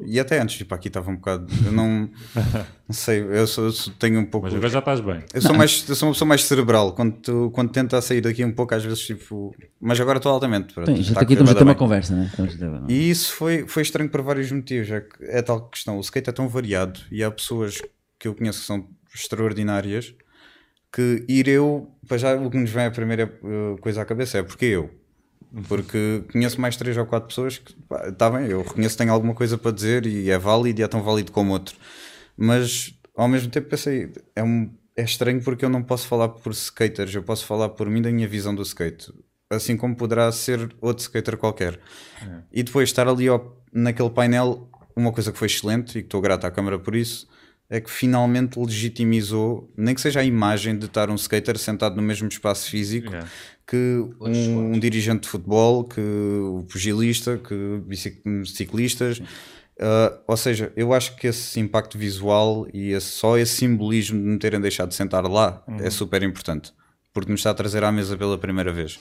e até antes, tipo, aqui estava um bocado. Eu não, não sei, eu, sou, eu sou, tenho um pouco. Mas agora já estás bem. Eu sou, mais, eu sou uma pessoa mais cerebral. Quando, tu, quando tenta sair daqui um pouco, às vezes, tipo. Mas agora estou altamente. Pronto, Sim, já aqui estamos a ter uma conversa, né? É? E isso foi, foi estranho por vários motivos. É, é tal questão. O skate é tão variado e há pessoas que eu conheço que são extraordinárias que ir eu. Para já, o que nos vem a primeira eh, coisa à cabeça é porque eu. Porque conheço mais três ou quatro pessoas que, está bem, eu reconheço que tenho alguma coisa para dizer e é válido e é tão válido como outro. Mas ao mesmo tempo pensei, é, um, é estranho porque eu não posso falar por skaters, eu posso falar por mim da minha visão do skate. Assim como poderá ser outro skater qualquer. É. E depois estar ali ó, naquele painel, uma coisa que foi excelente e que estou grato à câmara por isso, é que finalmente legitimizou, nem que seja a imagem de estar um skater sentado no mesmo espaço físico yeah. Que um, um, dirigente de futebol, que o pugilista, que ciclistas. Uh, ou seja, eu acho que esse impacto visual e esse, só esse simbolismo de me terem deixado de sentar lá uhum. é super importante, porque nos está a trazer à mesa pela primeira vez.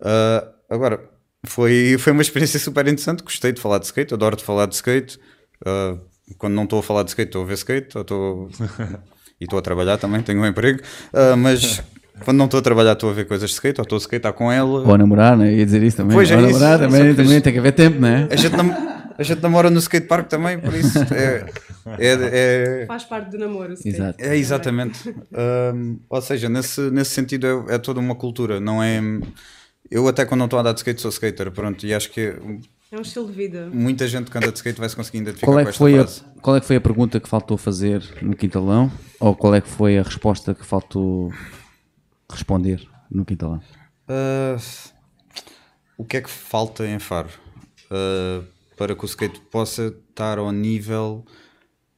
Uh, agora, foi, foi uma experiência super interessante, gostei de falar de skate, adoro de falar de skate. Uh, quando não estou a falar de skate, estou a ver skate, estou... e estou a trabalhar também, tenho um emprego, mas quando não estou a trabalhar estou a ver coisas de skate, ou estou a skatear com ela. Ou a namorar, né? ia dizer isso também. Pois é, ou a namorar isso, também, também tem que haver tempo, né? A gente, nam a gente namora no skatepark também, por isso é, é, é... Faz parte do namoro. Exato. É, exatamente. Um, ou seja, nesse, nesse sentido é, é toda uma cultura, não é... Eu até quando não estou a andar de skate sou skater, pronto, e acho que é um estilo de vida. Muita gente que anda de skate vai se conseguir identificar qual é que com foi frase. A, qual é que foi a pergunta que faltou fazer no quintalão? Ou qual é que foi a resposta que faltou responder no quintalão? Uh, o que é que falta em Faro? Uh, para que o skate possa estar ao nível,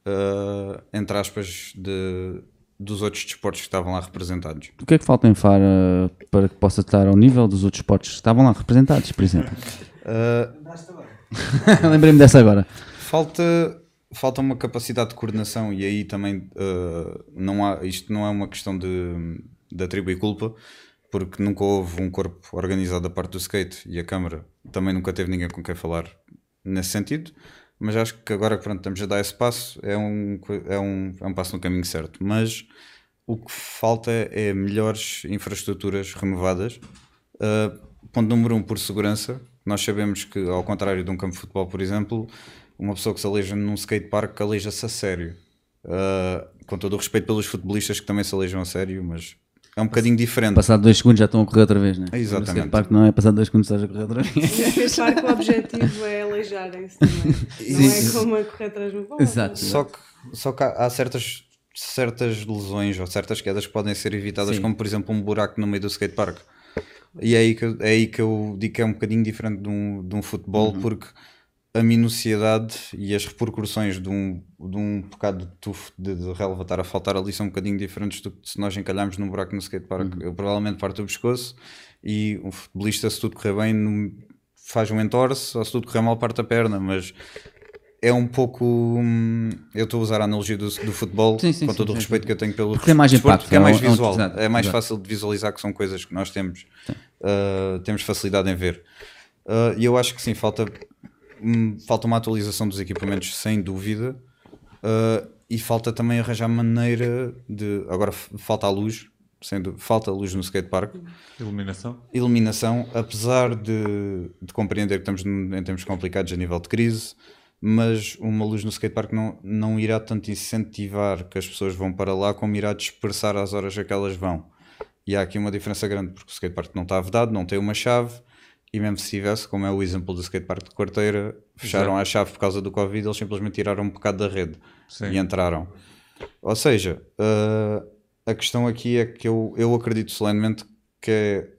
uh, entre aspas, de, dos outros desportos que estavam lá representados. O que é que falta em Faro para que possa estar ao nível dos outros desportos que estavam lá representados, por exemplo? Lembrei-me dessa agora. Falta, falta uma capacidade de coordenação e aí também uh, não há, isto não é uma questão de, de atribuir culpa, porque nunca houve um corpo organizado da parte do skate e a Câmara também nunca teve ninguém com quem falar nesse sentido. Mas acho que agora que pronto, estamos a dar esse passo, é um, é, um, é um passo no caminho certo. Mas o que falta é melhores infraestruturas renovadas. Uh, ponto número um, por segurança, nós sabemos que, ao contrário de um campo de futebol, por exemplo, uma pessoa que se aleija num skatepark aleija-se a sério. Uh, com todo o respeito pelos futebolistas que também se aleijam a sério, mas é um bocadinho diferente. Passado dois segundos já estão a correr outra vez, né? É, exatamente. O parque não é passado dois segundos estás a correr outra vez. Claro que o objetivo é aleijarem-se também. Não é como a correr atrás do bola. Exato. Só que, só que há, certas, certas lesões ou certas quedas que podem ser evitadas, Sim. como por exemplo um buraco no meio do skatepark. E é aí que, é aí que eu digo que é um bocadinho diferente de um, de um futebol, uhum. porque a minuciedade e as repercussões de um, de um bocado de tufo de, de relva estar a faltar ali são um bocadinho diferentes do que se nós encalharmos num buraco no skatepark. Uhum. Eu provavelmente parto o pescoço e um futebolista, se tudo correr bem, faz um entorce, ou se tudo correr mal, parte a perna, mas é um pouco. Hum, eu estou a usar a analogia do, do futebol, sim, sim, com todo sim, o respeito que eu tenho pelo porque é mais impacto, que é, é mais visual, é, é mais fácil de visualizar que são coisas que nós temos, uh, temos facilidade em ver. Uh, e eu acho que sim, falta falta uma atualização dos equipamentos, sem dúvida. Uh, e falta também arranjar maneira de. Agora falta a luz, sendo falta a luz no skatepark. Iluminação. Iluminação, apesar de, de compreender que estamos em tempos complicados a nível de crise, mas uma luz no skatepark não, não irá tanto incentivar que as pessoas vão para lá, como irá dispersar as horas a que elas vão. E há aqui uma diferença grande, porque o skatepark não está vedado, não tem uma chave, e mesmo se tivesse, como é o exemplo do skatepark de Quarteira, fecharam Exato. a chave por causa do Covid, eles simplesmente tiraram um bocado da rede Sim. e entraram. Ou seja, uh, a questão aqui é que eu, eu acredito solenemente que é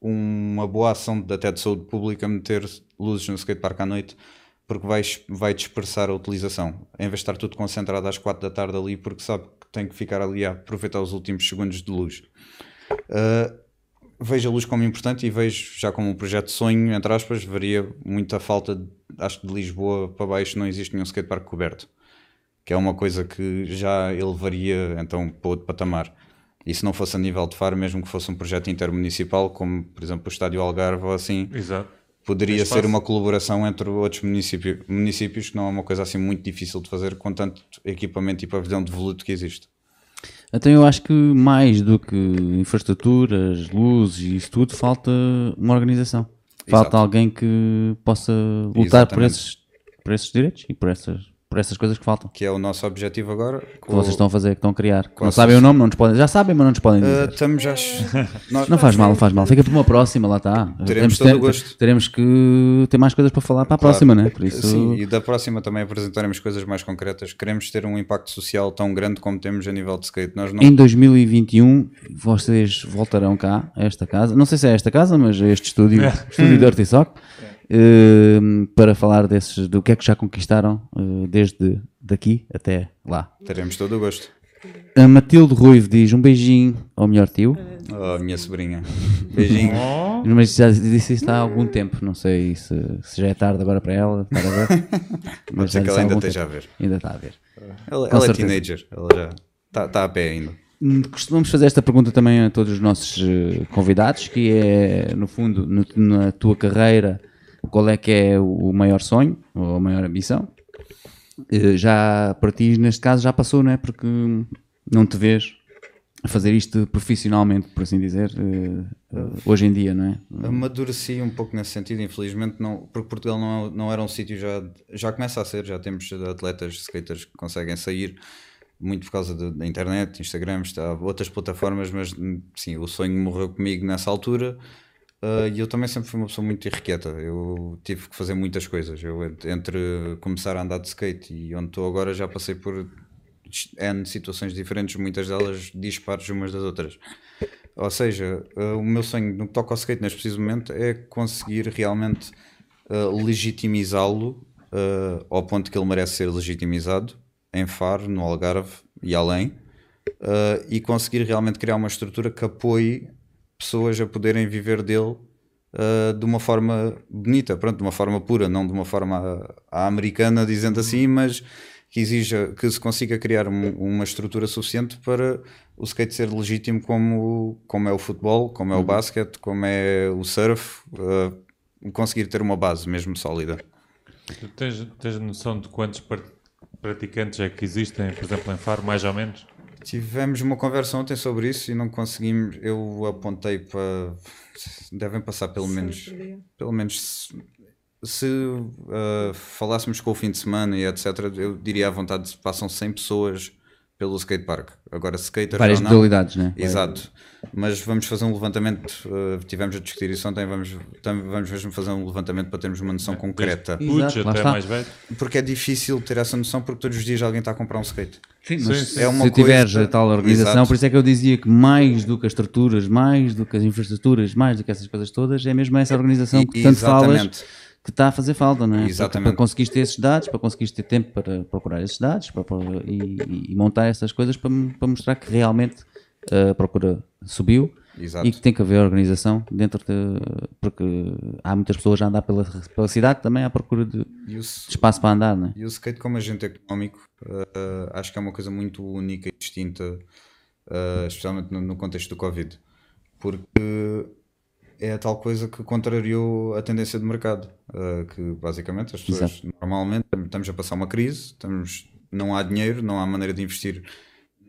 uma boa ação até de saúde pública meter luzes no skatepark à noite porque vai, vai dispersar a utilização. Em vez de estar tudo concentrado às 4 da tarde ali, porque sabe que tem que ficar ali a aproveitar os últimos segundos de luz. Uh, vejo a luz como importante e vejo já como um projeto de sonho, entre aspas, veria muita falta, de, acho que de Lisboa para baixo não existe nenhum skatepark coberto, que é uma coisa que já elevaria então para outro patamar. E se não fosse a nível de Faro, mesmo que fosse um projeto intermunicipal, como por exemplo o Estádio Algarve ou assim, Exato. poderia ser uma colaboração entre outros municípios, municípios, que não é uma coisa assim muito difícil de fazer com tanto equipamento e pavilhão de voluto que existe. Então eu acho que mais do que infraestruturas, luzes e isso tudo, falta uma organização. Falta Exato. alguém que possa lutar por esses, por esses direitos e por essas por essas coisas que faltam. Que é o nosso objetivo agora. Que vocês estão a fazer, que estão a criar. não sabem o nome, não nos podem. Já sabem, mas não nos podem dizer. Uh, estamos já. Nós... Não faz mal, não faz mal. Fica para uma próxima, lá está. Teremos todo ter, o gosto. Teremos que ter mais coisas para falar para a claro. próxima, né? Por isso... Sim, e da próxima também apresentaremos coisas mais concretas. Queremos ter um impacto social tão grande como temos a nível de skate. Nós não... Em 2021, vocês voltarão cá, a esta casa. Não sei se é esta casa, mas a este estúdio, estúdio de Dirty Sock. Uh, para falar desses, do que é que já conquistaram uh, desde daqui até lá. Teremos todo o gosto. A Matilde Ruivo diz um beijinho ao melhor tio. Oh, minha sobrinha. Beijinho. Oh. Mas já disse isto há algum tempo, não sei se, se já é tarde agora para ela. Estar a ver. Mas que ela ainda esteja a ver. Ainda está a ver. Ela, ela é teenager, ela já está, está a pé ainda. Hum, costumamos fazer esta pergunta também a todos os nossos eh, convidados, que é, no fundo, no, na tua carreira, qual é que é o maior sonho ou a maior ambição? Eh, já para ti, neste caso, já passou, não é? Porque não te vês a fazer isto profissionalmente, por assim dizer, eh, eh, hoje em dia, não é? Amadureci um pouco nesse sentido, infelizmente, não, porque Portugal não, não era um sítio já. Já começa a ser, já temos atletas, skaters que conseguem sair, muito por causa da internet, Instagram, está, outras plataformas, mas sim, o sonho morreu comigo nessa altura. Uh, e eu também sempre fui uma pessoa muito irrequieta. Eu tive que fazer muitas coisas. Eu, entre começar a andar de skate e onde estou agora, já passei por N situações diferentes, muitas delas dispares umas das outras. Ou seja, uh, o meu sonho no que toca ao skate neste preciso momento é conseguir realmente uh, legitimizá-lo ao ponto que ele merece ser legitimizado em Faro, no Algarve e além. e conseguir realmente criar uma estrutura que apoie pessoas a poderem viver dele uh, de uma forma bonita, pronto, de uma forma pura, não de uma forma à, americana, dizendo assim, mas que exija que se consiga criar um, uma estrutura suficiente para o skate ser legítimo como, como é o futebol, como é o uhum. basquete, como é o surf, uh, conseguir ter uma base mesmo sólida. Tu tens, tens noção de quantos praticantes é que existem, por exemplo, em Faro, mais ou menos? Tivemos uma conversa ontem sobre isso e não conseguimos. Eu apontei para. Devem passar pelo Sim, menos. Pelo menos se, uh, falássemos com o fim de semana e etc., eu diria à vontade passam 100 pessoas pelo skatepark. Agora, skaters. Várias modalidades, né? Exato. Mas vamos fazer um levantamento. Uh, tivemos a discutir isso ontem. Vamos, vamos mesmo fazer um levantamento para termos uma noção concreta. Putos, até mais velho. Porque é difícil ter essa noção, porque todos os dias alguém está a comprar um skate. Sim, mas sim, sim. É se tiveres a tal organização, Exato. por isso é que eu dizia que mais do que as estruturas, mais do que as infraestruturas, mais do que essas coisas todas, é mesmo essa organização que tanto falas que está a fazer falta, não é? Exatamente. Para, para conseguires ter esses dados, para conseguires ter tempo para procurar esses dados para, para, e, e, montar essas coisas para, para mostrar que realmente a procura subiu Exato. e que tem que haver organização dentro de. porque há muitas pessoas a andar pela, pela cidade também à procura de, o, de espaço para andar. Não é? E o skate, como agente económico, uh, acho que é uma coisa muito única e distinta, uh, especialmente no, no contexto do Covid, porque é a tal coisa que contrariou a tendência de mercado, uh, que basicamente as pessoas Exato. normalmente estamos a passar uma crise, estamos, não há dinheiro, não há maneira de investir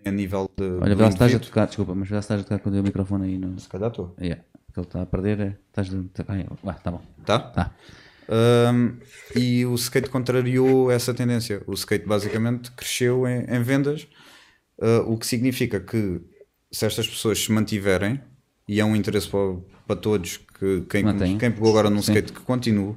a nível de. Olha, já estás a tocar, desculpa, mas já estás a tocar quando o microfone aí no. Se calhar estou. Yeah. Que ele está a perder, é, estás de. Ah, tá bom. Tá? Tá. Um, e o skate contrariou essa tendência. O skate basicamente cresceu em, em vendas, uh, o que significa que se estas pessoas se mantiverem, e é um interesse para, para todos que quem, quem pegou agora num skate que continue,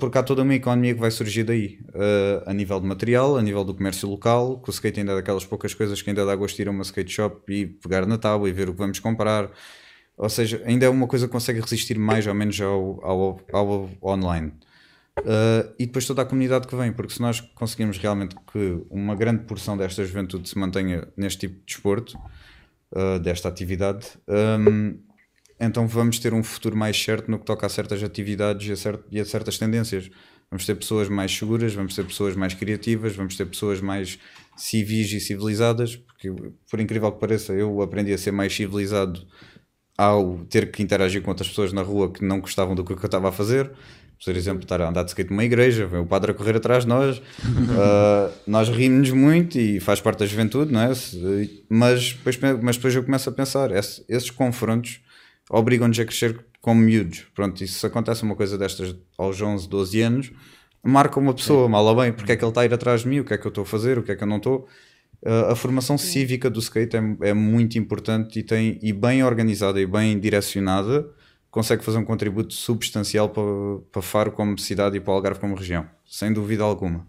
porque há toda uma economia que vai surgir daí, uh, a nível de material, a nível do comércio local, que o skate ainda é daquelas poucas coisas que ainda dá gosto de ir a uma skate shop e pegar na tábua e ver o que vamos comprar. Ou seja, ainda é uma coisa que consegue resistir mais ou menos ao, ao, ao online. Uh, e depois toda a comunidade que vem, porque se nós conseguimos realmente que uma grande porção desta juventude se mantenha neste tipo de desporto, uh, desta atividade, um, então vamos ter um futuro mais certo no que toca a certas atividades e a, cert e a certas tendências. Vamos ter pessoas mais seguras, vamos ter pessoas mais criativas, vamos ter pessoas mais civis e civilizadas, porque por incrível que pareça, eu aprendi a ser mais civilizado ao ter que interagir com outras pessoas na rua que não gostavam do que eu estava a fazer. Por exemplo, estar a andar de skate numa igreja, vem o padre a correr atrás de nós, uh, nós rimos muito e faz parte da juventude, não é? Mas depois, mas depois eu começo a pensar, esses, esses confrontos obrigam-nos a crescer como miúdos. Pronto, e se acontece uma coisa destas aos 11, 12 anos, marca uma pessoa, mal ou bem, porque é que ele está a ir atrás de mim, o que é que eu estou a fazer, o que é que eu não estou. Uh, a formação cívica do skate é, é, muito importante e, tem, e bem organizada e bem direcionada consegue fazer um contributo substancial para, para Faro como cidade e para Algarve como região, sem dúvida alguma.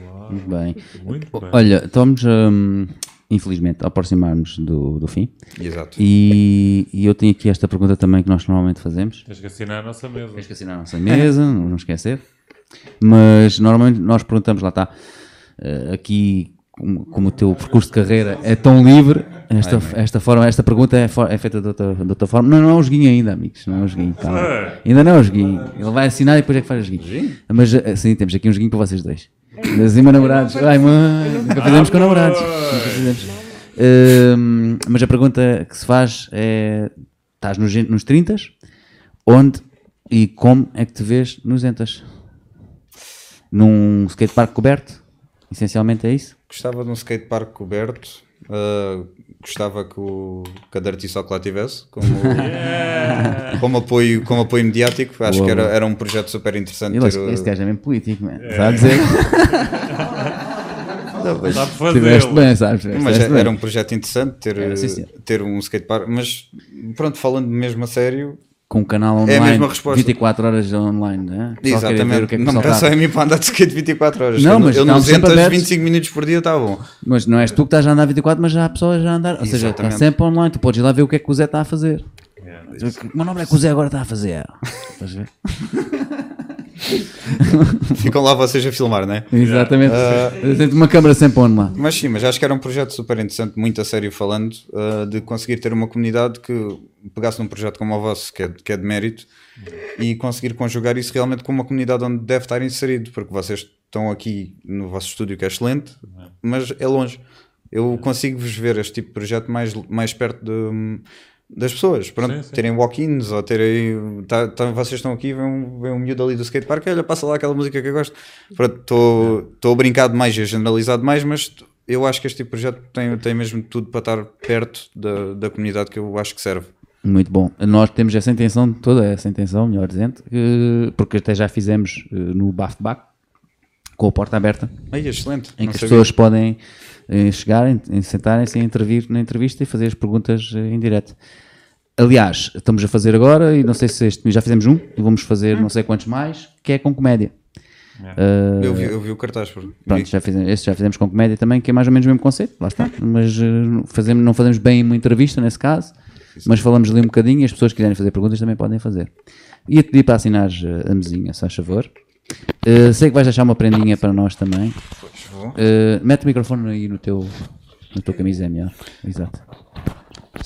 Uau, muito bem. Muito bem. Olha, estamos um, infelizmente a aproximar-nos do, do fim. Exato. E, e, eu tenho aqui esta pergunta também que nós normalmente fazemos. Tens que assinar a nossa mesa. Tens que assinar a nossa mesa, não, não esquecer. Mas normalmente nós perguntamos, lá está, uh, aqui como, como, o teu percurso de carreira é tão livre, esta, esta, forma, esta pergunta é, for, é feita de outra, de outra forma. Não, não é um joguinho ainda, amigos. Não é um joguinho. Calma. Ainda não é um joguinho. Ele vai assinar e depois é que faz o joguinho. Mas eh, sim, temos aqui um joguinho para vocês dois. Acima namorados. Ai, mãe, nunca fizemos com namorados. Nunca fizemos. Uh, mas a pergunta que se faz é: estás nos, nos 30? Onde e como é que te vês nos 80? Num skatepark coberto? Essencialmente é isso? Gostava de um skatepark coberto. Uh, gostava que, o, que a Dirty Sock lá tivesse como, yeah. como, apoio, como apoio mediático. Acho que era, era um projeto super interessante. Ele, ter, este gajo é mesmo político, a dizer? Dá para Tiveste bem, sabes? Mas era, bem. um projeto interessante ter, assim, ter um skatepark. Mas pronto, falando mesmo a sério, com um canal online, é a mesma resposta. 24 horas online, né? Exatamente, que é que não me só em mim para andar de skate 24 horas. Não, mas eu não 25 minutos por dia está bom. Mas não és tu que estás a andar 24, mas já há pessoas a andar, ou seja, está sempre online, tu podes ir lá ver o que é que o Zé está a fazer. Yeah, o meu nome é que o Zé agora está a fazer. Estás a ver? Ficam lá vocês a filmar, não é? Exatamente. Uh, uma câmera sempre on lá. Mas sim, mas acho que era um projeto super interessante, muito a sério falando, uh, de conseguir ter uma comunidade que pegasse num projeto como o vosso, que é, que é de mérito, e conseguir conjugar isso realmente com uma comunidade onde deve estar inserido, porque vocês estão aqui no vosso estúdio, que é excelente, mas é longe. Eu consigo-vos ver este tipo de projeto mais, mais perto de das pessoas, pronto, sim, sim. terem walk-ins ou terem. Tá, tá, vocês estão aqui, vem um, vem um miúdo ali do skatepark, olha, passa lá aquela música que eu gosto. Estou a brincar demais e a generalizar demais, mas eu acho que este tipo de projeto tem, tem mesmo tudo para estar perto da, da comunidade que eu acho que serve. Muito bom. Nós temos essa intenção, toda essa intenção, melhor dizendo, porque até já fizemos eh, no Bafbac, com a porta aberta, Aí, excelente. em Não que as sabia. pessoas podem eh, chegar, em- em sentarem-se e intervir na entrevista e fazer as perguntas eh, em direto. Aliás, estamos a fazer agora, e não sei se este, já fizemos um, e vamos fazer não sei quantos mais, que é com comédia. Eh, Eu vi, eu vi o cartaz. Por... Pronto, já fizemos, esse já fizemos com comédia também, que é mais ou menos o mesmo conceito, lá está. Mas fazemos, não fazemos bem uma entrevista nesse caso, mas falamos ali um bocadinho e as pessoas que quiserem fazer perguntas também podem fazer. Ia-te pedir para assinares eh, a mesinha, se faz favor. Eh, sei que vais deixar uma prendinha para nós também. vou. Eh, mete o microfone aí no teu, na tua camisa, é melhor. Exato.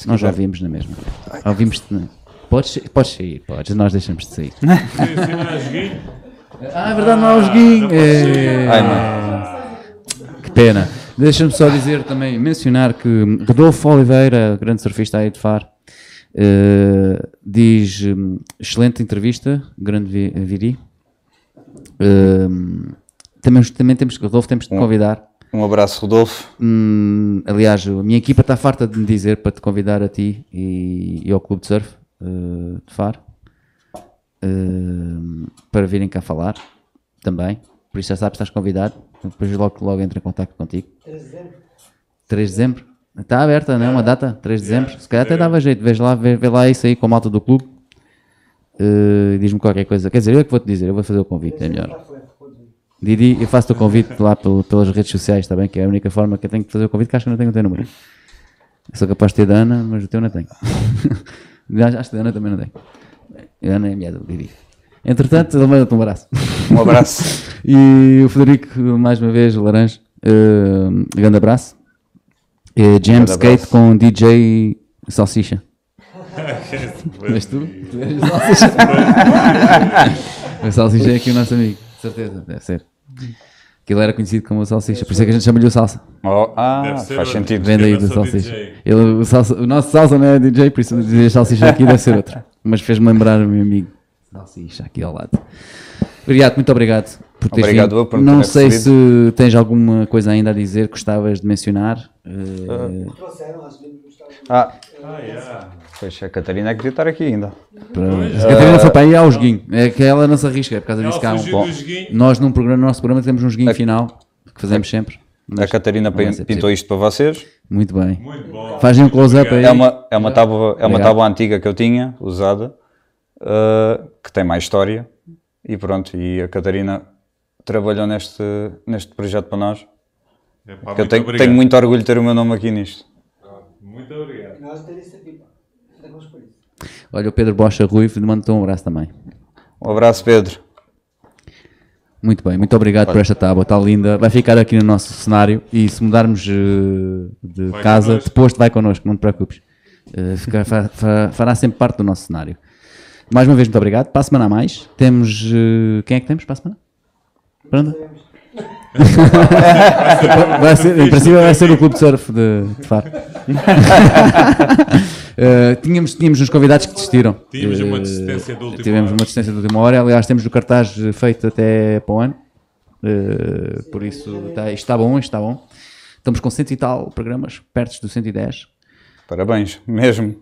nós já ouvimos na mesma. Ouvimos-te. na- Podes, podes sair, podes, nós deixamos de sair. Joguinho. Ah, é verdade, não há o joguinho. É. Ai, mano. Que pena. Deixa-me só dizer também, mencionar que Rodolfo Oliveira, grande surfista aí de Faro, eh, diz hum, excelente entrevista, grande vi- viri. Também, também temos que, Rodolfo, temos de te convidar. Um abraço, Rodolfo. Hum, aliás, a minha equipa está farta de me dizer para te convidar a ti e, e ao Clube de Surf eh, de Faro hum, para virem cá falar também. Por isso já sabes, estás convidado. Depois logo, logo entro em contato contigo. 3 de dezembro. Está aberta, não é? Uma data? 3 de dezembro. Se calhar até dava jeito. Vês lá, vê, vê lá isso aí com a malta do clube. Eh, Diz-me qualquer coisa. Quer dizer, eu é que vou te dizer. Eu vou fazer o convite. É melhor. Didi, eu faço o convite lá pelo- pelas redes sociais, está bem? Que é a única forma que eu tenho que fazer o convite, que acho que eu não tenho o teu número. Eu sou capaz de ter da Ana, mas o teu não tenho. acho que da Ana também não tenho. A Ana é a mulher do Didi. Entretanto, ele manda-te um abraço. Um abraço. E o Frederico, mais uma vez, Laranja, uh, grande abraço. Uh, jam Grande skate com DJ Salsicha. És tu? Tu és o Salsicha? o Salsicha é aqui o nosso amigo, de certeza, deve ser. Que ele era conhecido como o Salsicha, por isso é que a gente chama-lhe o Salsa. Oh, ah, ser faz sentido. Vem daí do Salsicha. Ele, o, salsa, o nosso Salsa não é DJ, por isso o DJ Salsicha aqui deve ser outro. Mas fez-me lembrar o meu amigo Salsicha aqui ao lado. Obrigado, muito obrigado por teres Obrigado vindo. por Não sei recebido. se tens alguma coisa ainda a dizer que gostavas de mencionar. Eh, Ah, Ah, yeah. Pois a Catarina é que devia estar aqui ainda. para... A Catarina foi para aí ao joguinho. É que ela não se arrisca, é por causa disso que há um. Bom, nós num programa, no nosso programa temos um joguinho final que fazemos sempre. A mas Catarina não vai pin- ser pintou possível. isto para vocês. Muito bem. Muito bom. Fazem um Muito close-up obrigado. aí. É uma, é uma, tábua, é uma Obrigado. tábua antiga que eu tinha, usada, uh, que tem mais história. E pronto, e a Catarina trabalhou neste, neste projeto para nós. É, pá, Que eu tenho, obrigado. tenho muito orgulho de ter o meu nome aqui nisto. Muito obrigado. Olha, o Pedro Bocha Ruivo manda-te um abraço também. Um abraço, Pedro. Muito bem, muito obrigado por esta tábua, está linda. Vai ficar aqui no nosso cenário e se mudarmos eh, de Vai casa, connosco. depois vai connosco, não te preocupes. Eh, fica- fa- fa- fará sempre parte do nosso cenário. Mais uma vez, muito obrigado. Para a semana a mais, temos. eh, quem é que temos para a semana? Pronto. vai ser, em princípio vai ser o Clube de Surf de, de Faro. Eh, tínhamos, tínhamos uns convidados que desistiram. Tínhamos uma Eh, desistência de última Tivemos hora. uma distância de última hora. Aliás, temos o cartaz feito até para o ano. Eh, por isso, está, isto está bom, isto está bom. Estamos com cento e tal programas, perto do 110. Parabéns, mesmo.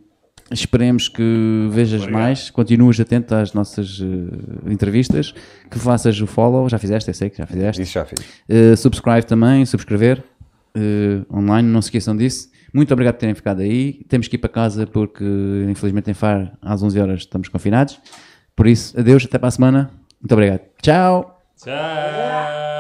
Esperemos que vejas mais, continues atento às nossas eh, entrevistas, que faças o follow, já fizeste, eu sei que já fizeste. Isso já fiz. Uh, subscribe também, subscrever uh, online, não se esqueçam disso. Muito obrigado por terem ficado aí. Temos que ir para casa porque, infelizmente, em Faro, às 11 horas estamos confinados. Por isso, adeus, até para a semana. Muito obrigado. Tchau! Tchau.